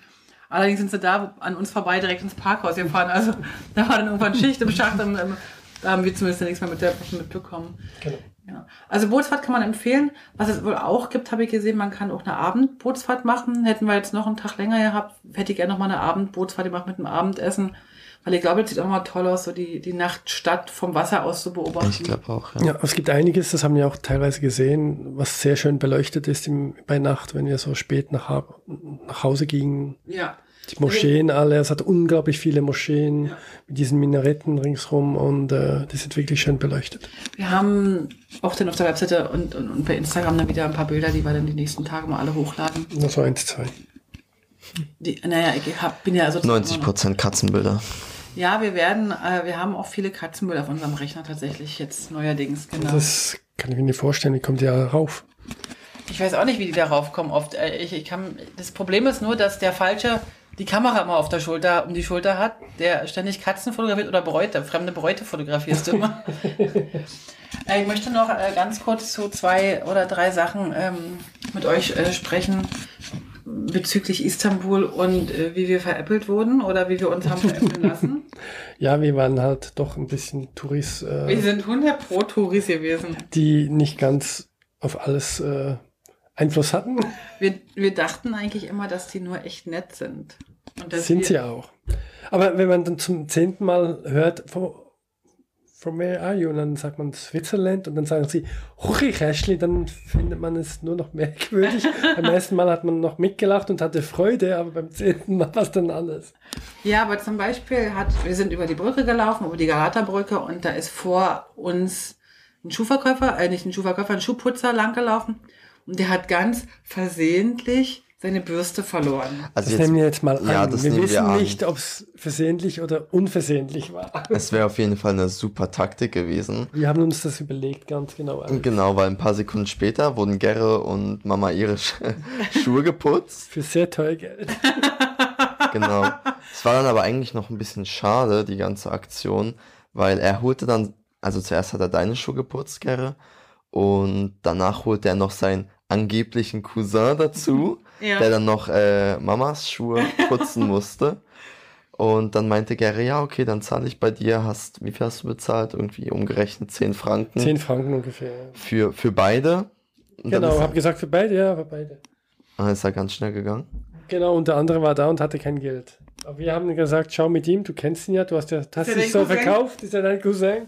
allerdings sind sie da an uns vorbei direkt ins Parkhaus gefahren. Also da war dann irgendwann Schicht im Schacht und ähm, da haben wir zumindest nichts mehr mit der, mitbekommen.
genau.
Ja. Also Bootsfahrt kann man empfehlen. Was es wohl auch gibt, habe ich gesehen, man kann auch eine Abendbootsfahrt machen. Hätten wir jetzt noch einen Tag länger gehabt, hätte ich gerne noch mal eine Abendbootsfahrt gemacht mit einem Abendessen. Weil ich glaube, das sieht auch mal toll aus, so die, die Nachtstadt vom Wasser aus zu beobachten.
Ich glaube auch, ja.
Ja, es gibt einiges, das haben wir auch teilweise gesehen, was sehr schön beleuchtet ist im, bei Nacht, wenn wir so spät nach, nach Hause gingen.
Ja.
Die Moscheen alle, es hat unglaublich viele Moscheen
Ja.
mit diesen Minaretten ringsrum und äh, die sind wirklich schön beleuchtet.
Wir haben auch dann auf der Webseite und, und, und bei Instagram dann wieder ein paar Bilder, die wir dann die nächsten Tage mal alle hochladen.
Nur so eins, zwei.
Die, naja, ich hab, bin ja also
90 Prozent Katzenbilder.
Ja, wir werden, äh, wir haben auch viele Katzenbilder auf unserem Rechner tatsächlich jetzt neuerdings, genau.
Das kann ich mir nicht vorstellen, wie kommt ihr rauf?
Ich weiß auch nicht, wie die darauf kommen oft. Äh, Ich, ich kann, das Problem ist nur, dass der Falsche die Kamera immer auf der Schulter, um die Schulter hat, der ständig Katzen fotografiert oder Bräute, fremde Bräute fotografierst du immer. Äh, ich möchte noch äh, ganz kurz zu zwei oder drei Sachen ähm, mit euch äh, sprechen bezüglich Istanbul und äh, wie wir veräppelt wurden oder wie wir uns haben veräppeln lassen.
Ja, wir waren halt doch ein bisschen Touris,
Wir
äh,
sind 100 pro Touris gewesen.
die nicht ganz auf alles äh, Einfluss hatten.
Wir, wir dachten eigentlich immer, dass die nur echt nett sind.
Sind
wir,
sie auch. Aber wenn man dann zum zehnten Mal hört, from, from where are you? Und dann sagt man Switzerland und dann sagen sie, Huchichäschli, dann findet man es nur noch merkwürdig. beim ersten Mal hat man noch mitgelacht und hatte Freude, aber beim zehnten Mal war es dann anders.
Ja, aber zum Beispiel hat, wir sind über die Brücke gelaufen, über die Galata-Brücke und da ist vor uns ein Schuhverkäufer, äh, nicht ein Schuhverkäufer, ein Schuhputzer langgelaufen und der hat ganz versehentlich seine Bürste verloren.
Das
Also
nehmen wir jetzt mal
ja,
an.
das
wir
nehmen wir
wissen
an.
nicht, ob es versehentlich oder unversehentlich war.
Es wäre auf jeden Fall eine super Taktik gewesen.
Wir haben uns das überlegt, ganz genau.
Und Genau, weil ein paar Sekunden später wurden Gerre und Mama ihre Sch Schuhe geputzt.
Für sehr teuer Geld.
Genau. Es war dann aber eigentlich noch ein bisschen schade, die ganze Aktion, weil er holte dann, also zuerst hat er deine Schuhe geputzt, Gerre, und danach holte er noch seinen angeblichen Cousin dazu,
Ja.
der dann noch äh, Mamas Schuhe putzen musste. Und dann meinte Gerre, ja, okay, dann zahle ich bei dir, hast, wie viel hast du bezahlt? Irgendwie umgerechnet 10 Franken
10 Franken ungefähr.
für, für beide. Und
Genau, habe gesagt für beide, ja, für beide.
dann ist er ganz schnell gegangen.
Genau, und der andere war da und hatte kein Geld. Aber wir haben gesagt, schau mit ihm, du kennst ihn ja, du hast ja das
Ist ja
dich so
Cousin?
verkauft, ist ja dein Cousin.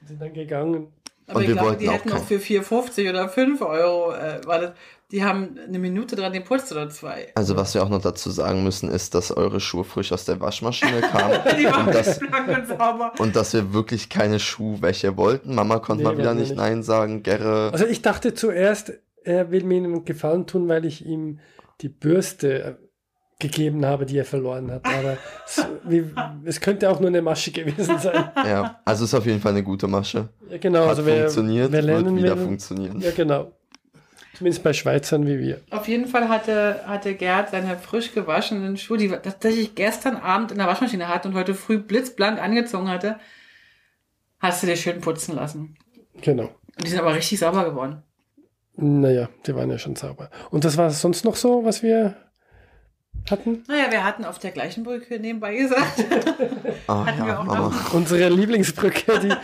Und sind dann gegangen.
Aber
Und
ich
wir
glaube,
wollten
die
auch
hätten auch für 4,50 oder 5 Euro, äh, war das, die haben eine Minute dran geputzt oder zwei.
Also was wir auch noch dazu sagen müssen, ist, dass eure Schuhe frisch aus der Waschmaschine kamen
Die waren
und, das,
blank und sauber.
und dass wir wirklich keine Schuhwäsche wollten. Mama konnte
Nee,
mal wieder nicht
nicht.
Nein sagen. Gerre,
Also ich dachte zuerst, er will mir einen Gefallen tun, weil ich ihm die Bürste gegeben habe, die er verloren hat. Aber es, wie, es könnte auch nur eine Masche gewesen sein.
ja, also ist auf jeden Fall eine gute Masche.
Ja, genau,
Hat
also wer,
funktioniert,
wer lernen
wird wieder
will,
funktionieren.
Ja, genau. Zumindest bei Schweizern wie wir.
Auf jeden Fall hatte, hatte Gerd seine frisch gewaschenen Schuhe, die wir tatsächlich gestern Abend in der Waschmaschine hatte und heute früh blitzblank angezogen hatte, hast du dir schön putzen lassen.
Genau.
Und die sind aber richtig sauber geworden.
Naja, die waren ja schon sauber. Und das war sonst noch so, was wir hatten?
Naja, wir hatten auf der gleichen Brücke nebenbei gesagt.
Ah,
Hatten wir
ja,
auch
Mama.
noch.
Unsere Lieblingsbrücke, die.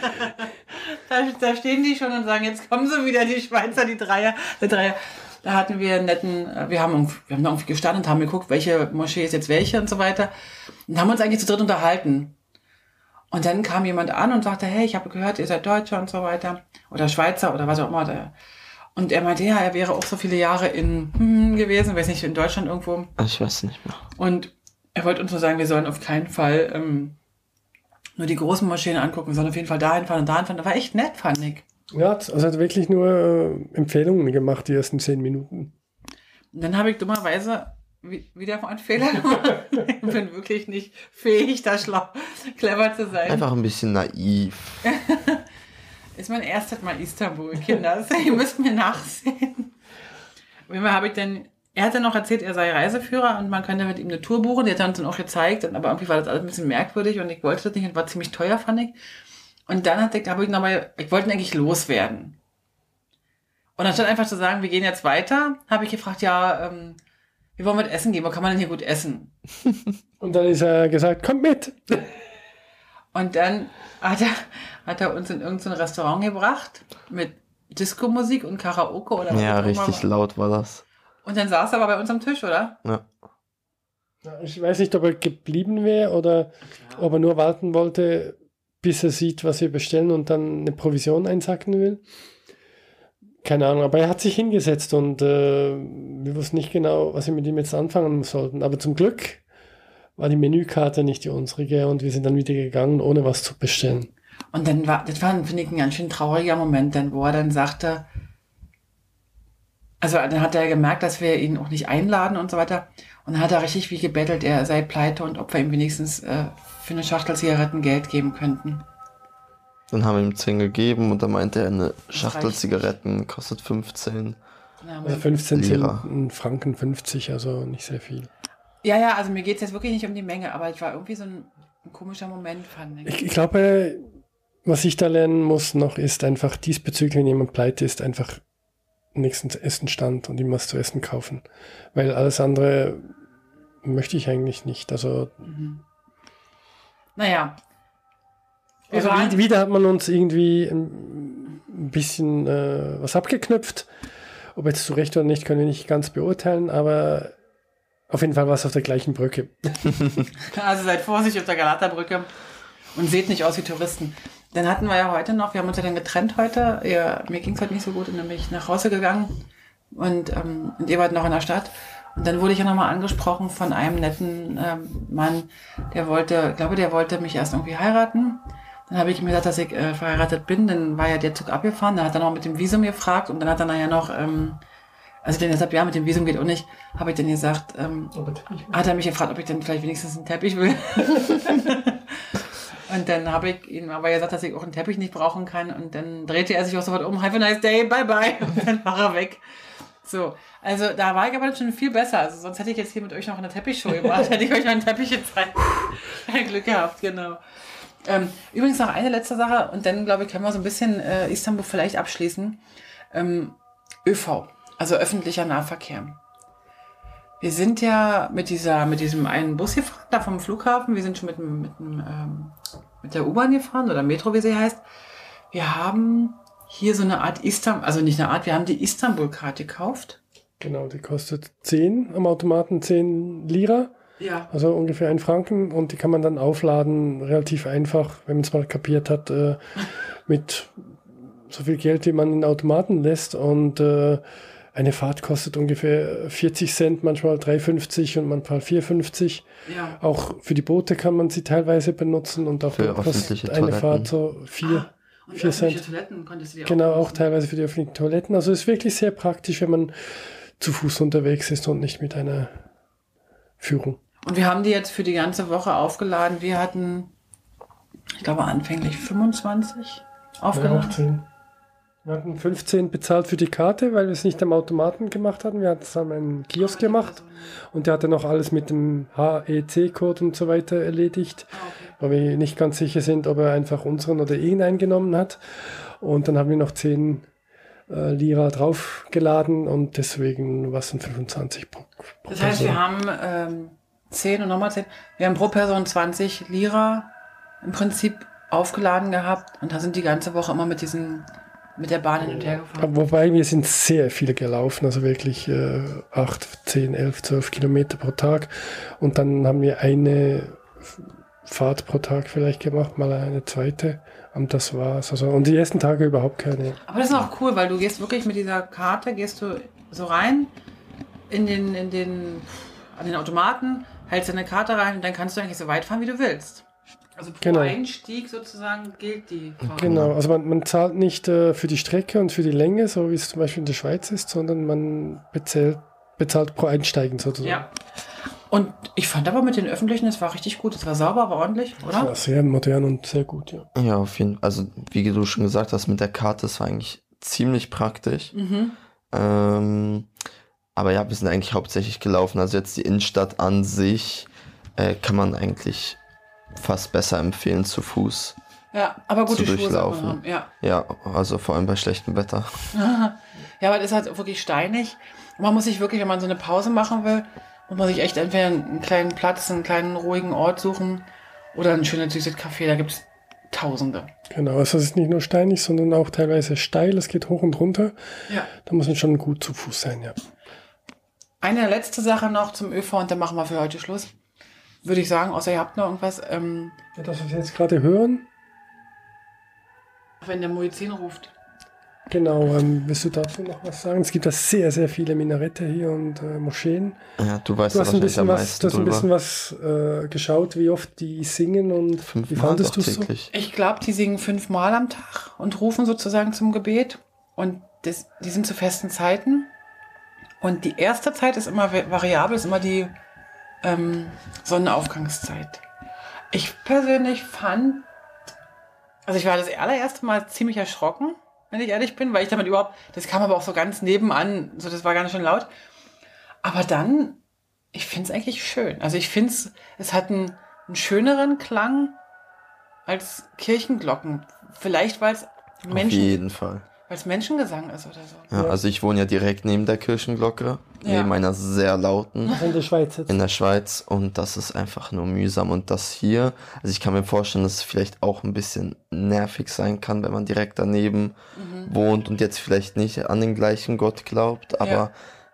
Da, da stehen die schon und sagen, jetzt kommen sie wieder, die Schweizer, die Dreier, die Dreier. Da hatten wir einen netten, äh, wir haben, wir haben da irgendwie gestanden und haben geguckt, welche Moschee ist jetzt welche und so weiter. Und haben uns eigentlich zu dritt unterhalten. Und dann kam jemand an und sagte, hey, ich habe gehört, ihr seid Deutscher und so weiter. Oder Schweizer oder was auch immer. Und er meinte, ja, er wäre auch so viele Jahre in hm, gewesen, weiß nicht, in Deutschland irgendwo.
Ich weiß nicht mehr.
Und er wollte uns nur sagen, wir sollen auf keinen Fall ähm, nur die großen Moscheen angucken, wir sollen auf jeden Fall dahin fahren und dahin fahren. Das war echt nett, fand ich.
Ja, also hat wirklich nur äh, Empfehlungen gemacht, die ersten zehn Minuten.
Und dann habe ich dummerweise wi- wieder mal einen Fehler gemacht. ich bin wirklich nicht fähig, da schlau, clever zu sein.
Einfach ein bisschen naiv.
Ist mein erstes Mal Istanbul, Kinder. Ihr müsst mir nachsehen. Fall habe ich dann, er hat dann noch erzählt, er sei Reiseführer und man könnte mit ihm eine Tour buchen. Die hat er uns dann auch gezeigt, aber irgendwie war das alles ein bisschen merkwürdig und ich wollte das nicht und war ziemlich teuer, fand ich. Und dann hatte ich, habe ich nochmal, ich wollte ihn eigentlich loswerden. Und anstatt einfach zu sagen, wir gehen jetzt weiter, habe ich gefragt, ja, ähm, wir wollen mit essen gehen, wo kann man denn hier gut essen?
Und dann ist er gesagt, kommt mit.
Und dann hat er, hat er uns in irgendein Restaurant gebracht mit Disco-Musik und Karaoke oder was
Ja,
auch immer.
richtig laut war das.
Und dann saß er aber bei uns am Tisch, oder?
Ja.
Ja, Ich weiß nicht, ob er geblieben wäre oder ob er nur warten wollte, bis er sieht, was wir bestellen und dann eine Provision einsacken will. Keine Ahnung, aber er hat sich hingesetzt und äh, wir wussten nicht genau, was wir mit ihm jetzt anfangen sollten. Aber zum Glück war die Menükarte nicht die unsrige und wir sind dann wieder gegangen, ohne was zu bestellen.
Und dann war, das war, finde ich, ein ganz schön trauriger Moment, dann, wo er dann sagte, also dann hat er gemerkt, dass wir ihn auch nicht einladen und so weiter. Und dann hat er richtig wie gebettelt, er sei pleite und ob wir ihm wenigstens äh, für eine Schachtel Zigaretten Geld geben könnten.
Dann haben wir ihm 10 gegeben und dann meinte er, eine Schachtel Zigaretten kostet 15.
Ja,
Also 15
Lira.
Franken 50, also nicht sehr viel.
Ja, ja, also mir geht es jetzt wirklich nicht um die Menge, aber es war irgendwie so ein, ein komischer Moment, fand ich.
Ich, ich glaube, was ich da lernen muss noch, ist einfach diesbezüglich, wenn jemand pleite ist, einfach nächsten Essenstand und ihm was zu essen kaufen. Weil alles andere möchte ich eigentlich nicht. Also,
Mhm. Naja.
Also wie- wieder hat man uns irgendwie ein ein bisschen äh, was abgeknüpft. Ob jetzt zu Recht oder nicht, können wir nicht ganz beurteilen, aber auf jeden Fall war es auf der gleichen Brücke.
Also seid vorsichtig auf der Galaterbrücke und seht nicht aus wie Touristen. Dann hatten wir ja heute noch, wir haben uns ja dann getrennt heute. Ja, mir ging es heute nicht so gut und dann bin ich nach Hause gegangen und, ähm, und ihr wart noch in der Stadt. Und dann wurde ich ja nochmal angesprochen von einem netten ähm, Mann, der wollte, ich glaube, der wollte mich erst irgendwie heiraten. Dann habe ich ihm gesagt, dass ich äh, verheiratet bin. Dann war ja der Zug abgefahren. Dann hat er noch mit dem Visum gefragt und dann hat er nachher noch, ähm, also dann gesagt, ja, mit dem Visum geht auch nicht, habe ich dann gesagt, ähm, hat er mich gefragt, ob ich dann vielleicht wenigstens einen Teppich will. und dann habe ich ihm aber gesagt, dass ich auch einen Teppich nicht brauchen kann. Und dann drehte er sich auch sofort um, have a nice day, bye bye. Und dann war er weg. So, also da war ich aber schon viel besser. Also sonst hätte ich jetzt hier mit euch noch eine Teppichshow gemacht, hätte ich euch noch einen Teppich gezeigt. Glück gehabt, genau. Ähm, übrigens noch eine letzte Sache und dann, glaube ich, können wir so ein bisschen äh, Istanbul vielleicht abschließen. Ähm, ÖV, also öffentlicher Nahverkehr. Wir sind ja mit dieser, mit diesem einen Bus gefahren, da vom Flughafen. Wir sind schon mit, mit, dem, ähm, mit der U-Bahn gefahren oder Metro, wie sie heißt. Wir haben hier so eine Art Istanbul, also nicht eine Art, wir haben die Istanbul-Karte gekauft.
Genau, die kostet 10 am Automaten, 10 Lira,
Ja.
also ungefähr ein Franken. Und die kann man dann aufladen, relativ einfach, wenn man es mal kapiert hat, äh, mit so viel Geld, wie man in den Automaten lässt. Und äh, eine Fahrt kostet ungefähr 40 Cent, manchmal 3,50 und manchmal 4,50.
Ja.
Auch für die Boote kann man sie teilweise benutzen und auch
Für
dort kostet
öffentliche
eine
Toiletten.
Fahrt so 4.
Und
Vier
öffentliche
Cent.
Toiletten konntest du dir
Genau, auch
benutzen.
teilweise für die öffentlichen Toiletten. Also es ist wirklich sehr praktisch, wenn man zu Fuß unterwegs ist und nicht mit einer Führung.
Und wir haben die jetzt für die ganze Woche aufgeladen. Wir hatten, ich glaube, anfänglich 25
Ja,
aufgeladen.
auch 10. Wir hatten 15 bezahlt für die Karte, weil wir es nicht am Automaten gemacht hatten. Wir hatten es an einem Kiosk gemacht und der hatte noch alles mit dem HEC-Code und so weiter erledigt,
Ah,
weil wir nicht ganz sicher sind, ob er einfach unseren oder ihn eingenommen hat. Und dann haben wir noch 10 äh, Lira draufgeladen und deswegen war es ein 25 pro, pro
Das heißt, wir
Person.
haben ähm, 10 und nochmal 10. Wir haben pro Person 20 Lira im Prinzip aufgeladen gehabt und da sind die ganze Woche immer mit diesen, mit der Bahn hin und her gefahren.
Wobei wir sind sehr viel gelaufen, also wirklich äh, 8, 10, 11, 12 Kilometer pro Tag. Und dann haben wir eine Fahrt pro Tag vielleicht gemacht, mal eine zweite. Und das war's. Also, und die ersten Tage überhaupt keine.
Aber das ist auch cool, weil du gehst wirklich mit dieser Karte, gehst du so rein in den, in den, an den Automaten, hältst deine Karte rein und dann kannst du eigentlich so weit fahren, wie du willst. Also pro
Genau.
Einstieg sozusagen gilt die Fahrt.
Genau, also man, man zahlt nicht äh, für die Strecke und für die Länge, so wie es zum Beispiel in der Schweiz ist, sondern man bezahlt, bezahlt pro Einsteigen sozusagen.
Ja. Und ich fand aber mit den öffentlichen, es war richtig gut. Es war sauber, war ordentlich,
Das war
oder?
sehr modern und sehr gut, ja.
Ja, auf jeden Fall. Also, wie du schon gesagt hast, mit der Karte, das war eigentlich ziemlich praktisch.
Mhm.
Ähm, aber ja, wir sind eigentlich hauptsächlich gelaufen. Also jetzt die Innenstadt an sich äh, kann man eigentlich fast besser empfehlen zu Fuß.
Ja, aber gute
Zu durchlaufen.
haben. Ja.
Ja, also vor allem bei schlechtem Wetter.
ja, aber das ist halt wirklich steinig. Und man muss sich wirklich, wenn man so eine Pause machen will, muss man sich echt entweder einen kleinen Platz, einen kleinen ruhigen Ort suchen oder ein schönes süßes Café. Da gibt's Tausende.
Genau, also es ist nicht nur steinig, sondern auch teilweise steil, es geht hoch und runter.
Ja.
Da muss man schon gut zu Fuß sein, ja.
Eine letzte Sache noch zum ÖV und dann machen wir für heute Schluss. Würde ich sagen, außer ihr habt noch irgendwas, ähm,
Ja, Das, was wir jetzt gerade hören,
wenn der Muizin ruft.
genau, ähm, willst du dazu noch was sagen? Es gibt da sehr, sehr viele Minarette hier und äh, Moscheen.
Ja, du weißt
Du hast ein bisschen was, du hast ein bisschen was äh, geschaut, wie oft die singen und wie
Fünfmal
fandest
doch
du es so?
täglich.
Ich glaube, die singen fünfmal am Tag und rufen sozusagen zum Gebet. Und das, die sind zu festen Zeiten. Und die erste Zeit ist immer va- variabel, ist immer die ähm, Sonnenaufgangszeit. Ich persönlich fand, also ich war das allererste Mal ziemlich erschrocken, wenn ich ehrlich bin, weil ich damit überhaupt, das kam aber auch so ganz nebenan, so das war ganz schön laut. Aber dann, ich finde es eigentlich schön. Also ich finde es, es hat einen, einen schöneren Klang als Kirchenglocken. Vielleicht, weil es
Auf
Menschen,
jeden Fall.
Weil es Menschengesang ist oder so.
Ja, also ich wohne ja direkt neben der Kirchenglocke,
Ja.
neben einer sehr lauten
in der Schweiz jetzt.
in der Schweiz und das ist einfach nur mühsam und das hier, also ich kann mir vorstellen, dass es vielleicht auch ein bisschen nervig sein kann, wenn man direkt daneben
Mhm.
wohnt und jetzt vielleicht nicht an den gleichen Gott glaubt, aber
Ja.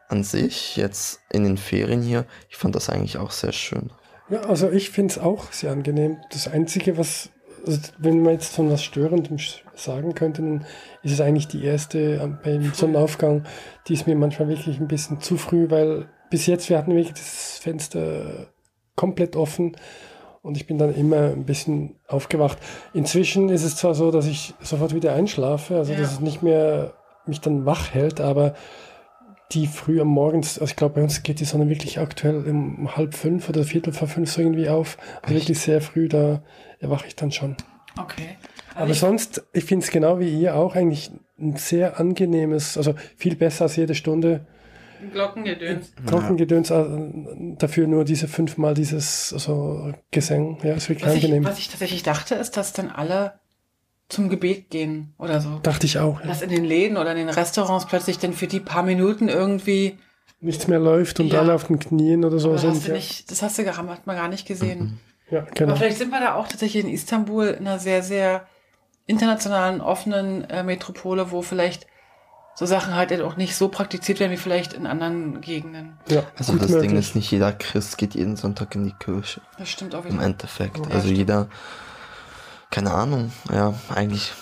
an sich jetzt in den Ferien hier, ich fand das eigentlich auch sehr schön.
Ja, also ich finde es auch sehr angenehm. Das Einzige, was, also wenn man jetzt von was Störendem sagen könnte, dann ist es eigentlich die erste am- beim Sonnenaufgang. Die ist mir manchmal wirklich ein bisschen zu früh, weil bis jetzt, wir hatten wirklich das Fenster komplett offen und ich bin dann immer ein bisschen aufgewacht. Inzwischen ist es zwar so, dass ich sofort wieder einschlafe, also
Ja.
dass es nicht mehr mich dann wach hält, aber die früh am Morgens, also ich glaube, bei uns geht die Sonne wirklich aktuell um halb fünf oder viertel vor fünf so irgendwie auf. Also
Echt?
wirklich sehr früh, da erwache ich dann schon.
Okay.
Aber
Also ich,
sonst, ich finde es genau wie ihr auch eigentlich ein sehr angenehmes, also viel besser als jede Stunde
Glockengedöns.
Glockengedöns, äh, dafür nur diese fünfmal dieses so Gesang. Ja, ist wirklich
Was ich,
angenehm.
was ich tatsächlich dachte, ist, dass dann alle zum Gebet gehen oder so.
Dachte ich auch. Ja.
Dass in den Läden oder in den Restaurants plötzlich dann für die paar Minuten irgendwie.
Nichts mehr läuft und
Ja.
alle auf den Knien oder so sind.
hast du
Ja,
nicht, das hast du gar, hat man gar nicht gesehen.
ja genau.
Aber vielleicht sind wir da auch tatsächlich in Istanbul in einer sehr, sehr internationalen, offenen äh, Metropole, wo vielleicht so Sachen halt auch nicht so praktiziert werden wie vielleicht in anderen Gegenden.
Ja,
Also das Ding
möglich.
ist, nicht jeder Christ geht jeden Sonntag in die Kirche.
Das stimmt auch
Im
wieder.
Endeffekt.
Ja,
also
stimmt.
jeder, keine Ahnung, ja, eigentlich,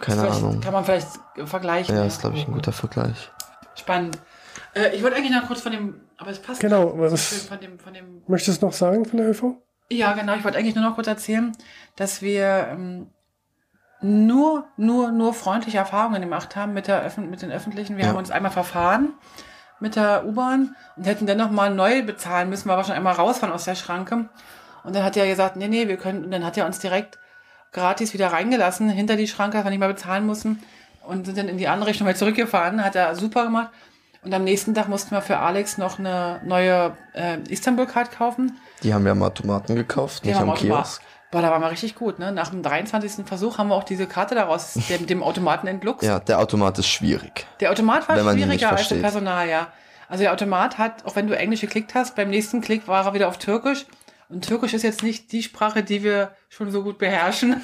keine
Vielleicht
Ahnung.
Kann man vielleicht vergleichen.
Ja, ist glaube ich ein guter Vergleich.
Spannend. Äh, ich wollte eigentlich noch kurz von dem, aber es passt
Genau, was-
schön von dem, von dem
Möchtest du noch sagen von der ÖV?
Ja, genau. Ich wollte eigentlich nur noch kurz erzählen, dass wir ähm, nur, nur, nur freundliche Erfahrungen gemacht haben mit, der Öffn mit den Öffentlichen. Wir
Ja.
haben uns einmal verfahren mit der U-Bahn und hätten dann nochmal neu bezahlen müssen, weil wir schon einmal rausfahren aus der Schranke. Und dann hat er gesagt, nee, nee, wir können, und dann hat er uns direkt gratis wieder reingelassen hinter die Schranke, dass wir nicht mehr bezahlen mussten und sind dann in die andere Richtung mal zurückgefahren. Hat er super gemacht. Und am nächsten Tag mussten wir für Alex noch eine neue äh, Istanbul-Card kaufen.
Die haben wir am Automaten gekauft,
Die
nicht
haben
am Kiosk.
Boah, da waren wir richtig gut, ne? Nach dem 23. Versuch haben wir auch diese Karte daraus, dem, dem Automaten entluchst.
Ja, der Automat ist schwierig.
Der Automat war schwieriger als das. Personal, ja. Also der Automat hat, auch wenn du Englisch geklickt hast, beim nächsten Klick war er wieder auf Türkisch. Und Türkisch ist jetzt nicht die Sprache, die wir schon so gut beherrschen.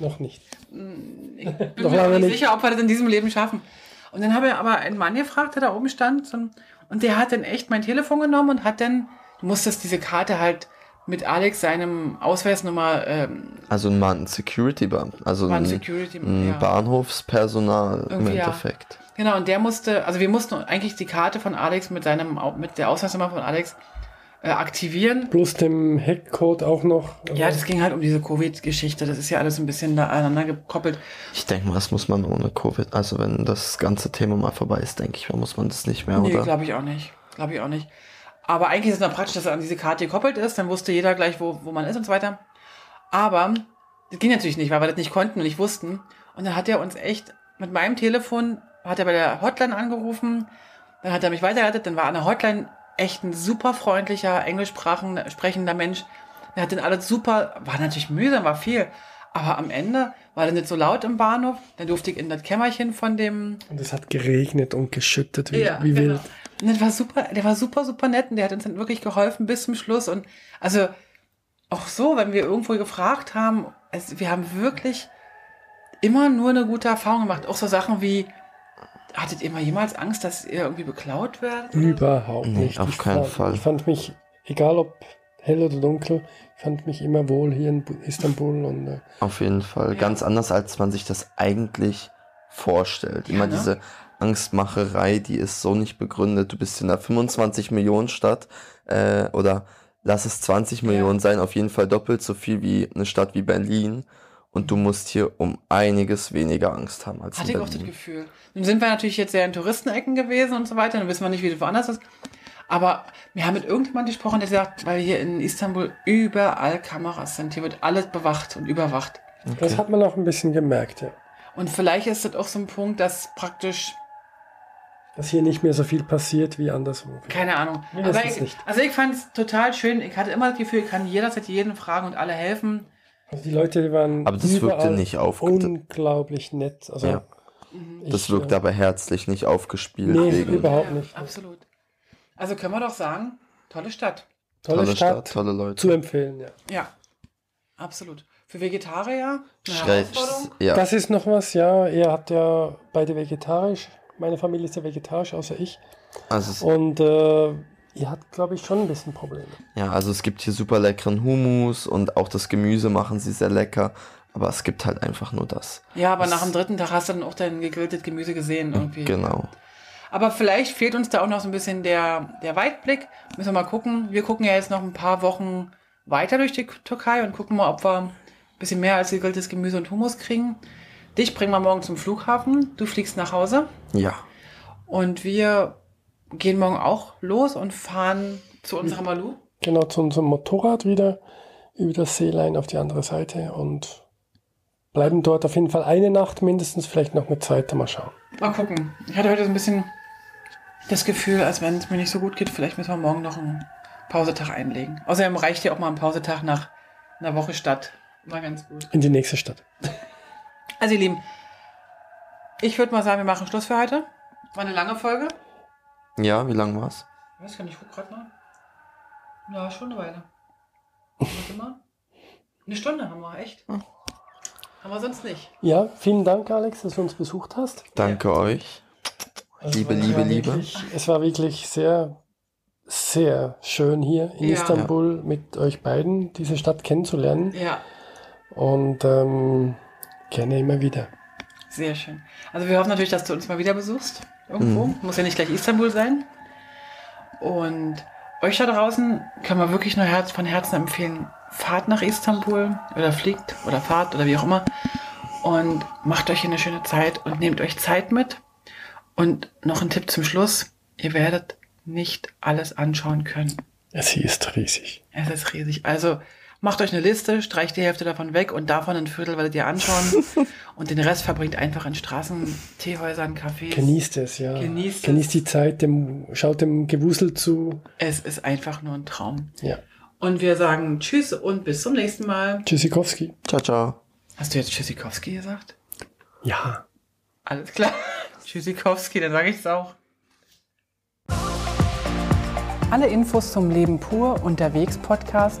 Noch nicht.
Bin
Noch
mir auch
lange
nicht
nicht.
sicher, ob wir das in diesem Leben schaffen. Und dann habe ich aber einen Mann gefragt, der da oben stand. Und der hat dann echt mein Telefon genommen und hat dann, du musstest diese Karte halt mit Alex seinem Ausweisnummer ähm,
Also ein Mann, ein Security-Beamten. Also
ein Security,
ein
ja.
Bahnhofspersonal im
Irgendwie ja.
Endeffekt.
Genau, und der musste, also wir mussten eigentlich die Karte von Alex mit seinem, mit der Ausweisnummer von Alex äh, aktivieren.
Plus dem Hackcode auch noch.
Ja, das ging halt um diese Covid-Geschichte. Das ist ja alles ein bisschen da aneinander gekoppelt.
Ich denke mal, das muss man ohne Covid, also wenn das ganze Thema mal vorbei ist, denke ich mal, muss man das nicht mehr,
Nee,
oder?
glaube ich auch nicht. Glaube ich auch nicht. Aber eigentlich ist es noch praktisch, dass er an diese Karte gekoppelt ist. Dann wusste jeder gleich, wo, wo man ist und so weiter. Aber das ging natürlich nicht, weil wir das nicht konnten und nicht wussten. Und dann hat er uns echt mit meinem Telefon, hat er bei der Hotline angerufen, dann hat er mich weitergeleitet, dann war an der Hotline echt ein super freundlicher, englisch sprachen- sprechender Mensch. Der hat dann alles super, war natürlich mühsam, war viel. Aber am Ende war das nicht so laut im Bahnhof. Dann durfte ich in das Kämmerchen von dem
Und es hat geregnet und geschüttet wie,
ja,
wie
genau.
wild.
Und das war super, der war super, super nett und der hat uns dann wirklich geholfen bis zum Schluss. Und also auch so, wenn wir irgendwo gefragt haben, also wir haben wirklich immer nur eine gute Erfahrung gemacht. Auch so Sachen wie, hattet ihr mal jemals Angst, dass ihr irgendwie beklaut werdet?
Überhaupt
Nee,
nicht.
auf
ich
keinen
fand,
Fall.
Ich fand mich, egal ob hell oder dunkel, ich fand mich immer wohl hier in Bu- Istanbul und äh,
Auf jeden Fall.
Ja.
Ganz anders, als man sich das eigentlich vorstellt. Immer
ne?
diese Angstmacherei, die ist so nicht begründet. Du bist in einer 25 Millionen Stadt äh, oder lass es 20
Ja.
Millionen sein, auf jeden Fall doppelt so viel wie eine Stadt wie Berlin. Und du musst hier um einiges weniger Angst haben als
Hatte
in
ich auch das. Gefühl. Nun sind wir natürlich jetzt sehr in Touristenecken gewesen und so weiter, dann wissen wir nicht, wie das woanders ist. Aber wir haben mit irgendjemandem gesprochen, der sagt, weil hier in Istanbul überall Kameras sind, hier wird alles bewacht und überwacht.
das hat man auch ein bisschen gemerkt, ja.
Und vielleicht ist das auch so ein Punkt, dass praktisch,
Dass hier nicht mehr so viel passiert wie anderswo.
keine Ahnung.
Es
ich,
nicht.
also ich fand es total schön. Ich hatte immer das Gefühl, ich kann jederzeit jeden fragen und alle helfen.
Also die Leute die waren
Aber das wirkte nicht auf.
unglaublich nett. Also
Ja.
Mhm.
Das
ich,
wirkt
äh,
aber herzlich, nicht aufgespielt.
Nee,
wegen
überhaupt
Ja,
nicht.
Absolut. Also können wir doch sagen, tolle Stadt.
tolle,
tolle
Stadt,
Stadt, tolle Leute.
zu empfehlen, ja.
Ja, absolut. Für Vegetarier eine Herausforderung.
ja.
Das ist noch was, ja. Ihr habt ja beide vegetarisch. Meine Familie ist ja vegetarisch, außer ich.
Also
Und äh, ihr habt, glaube ich, schon ein bisschen Probleme.
ja, also es gibt hier super leckeren Hummus und auch das Gemüse machen sie sehr lecker. Aber es gibt halt einfach nur das.
Ja, aber
Das-
nach dem dritten Tag hast du dann auch dein gegrilltes Gemüse gesehen irgendwie.
Genau.
Aber vielleicht fehlt uns da auch noch so ein bisschen der, der Weitblick. Müssen wir mal gucken. Wir gucken ja jetzt noch ein paar Wochen weiter durch die Türkei und gucken mal, ob wir ein bisschen mehr als gegrilltes Gemüse und Hummus kriegen. Dich bringen wir morgen zum Flughafen. Du fliegst nach Hause.
Ja.
Und wir gehen morgen auch los und fahren zu unserer Malu.
Genau, zu unserem Motorrad wieder über das Seelein auf die andere Seite und bleiben dort auf jeden Fall eine Nacht mindestens, vielleicht noch eine zweite, mal schauen.
Mal gucken. Ich hatte heute so ein bisschen das Gefühl, als wenn es mir nicht so gut geht, vielleicht müssen wir morgen noch einen Pausetag einlegen. Außerdem reicht ja auch mal ein Pausetag nach einer Woche Stadt. War ganz gut.
In die nächste Stadt.
Also ihr Lieben, ich würde mal sagen, wir machen Schluss für heute. War eine lange Folge.
Ja, wie lang war's?
Ich weiß gar nicht, ich guck gerade mal. Ja, schon eine Weile. Warte mal. Eine Stunde haben wir, echt. Haben wir sonst nicht.
Ja, vielen Dank, Alex, dass du uns besucht hast.
Danke euch.
Also
Liebe,
es
Liebe,
war
Liebe.
Wirklich, es war wirklich sehr, sehr schön hier in
Ja.
Istanbul mit euch beiden diese Stadt kennenzulernen
Ja,
und ähm, gerne immer wieder.
sehr schön. Also wir hoffen natürlich, dass du uns mal wieder besuchst. Irgendwo. Muss ja nicht gleich Istanbul sein. Und euch da draußen können wir wirklich nur Herz, von Herzen empfehlen, fahrt nach Istanbul oder fliegt oder fahrt oder wie auch immer und macht euch hier eine schöne Zeit und nehmt euch Zeit mit. Und noch ein Tipp zum Schluss. Ihr werdet nicht alles anschauen können.
Sie ist riesig.
Es ist riesig. Also macht euch eine Liste, streicht die Hälfte davon weg und davon ein Viertel werdet ihr anschauen. und den Rest verbringt einfach in Straßen, Teehäusern, Cafés.
Genießt es, ja.
Genießt es.
Genießt die Zeit, dem, schaut dem Gewusel zu.
Es ist einfach nur ein Traum.
Ja.
Und wir sagen Tschüss und bis zum nächsten Mal.
Tschüssikowski.
Ciao, ciao.
Hast du jetzt Tschüssikowski gesagt?
Ja.
Alles klar. Tschüssikowski, dann sage ich es auch. Alle Infos zum Leben pur unterwegs Podcast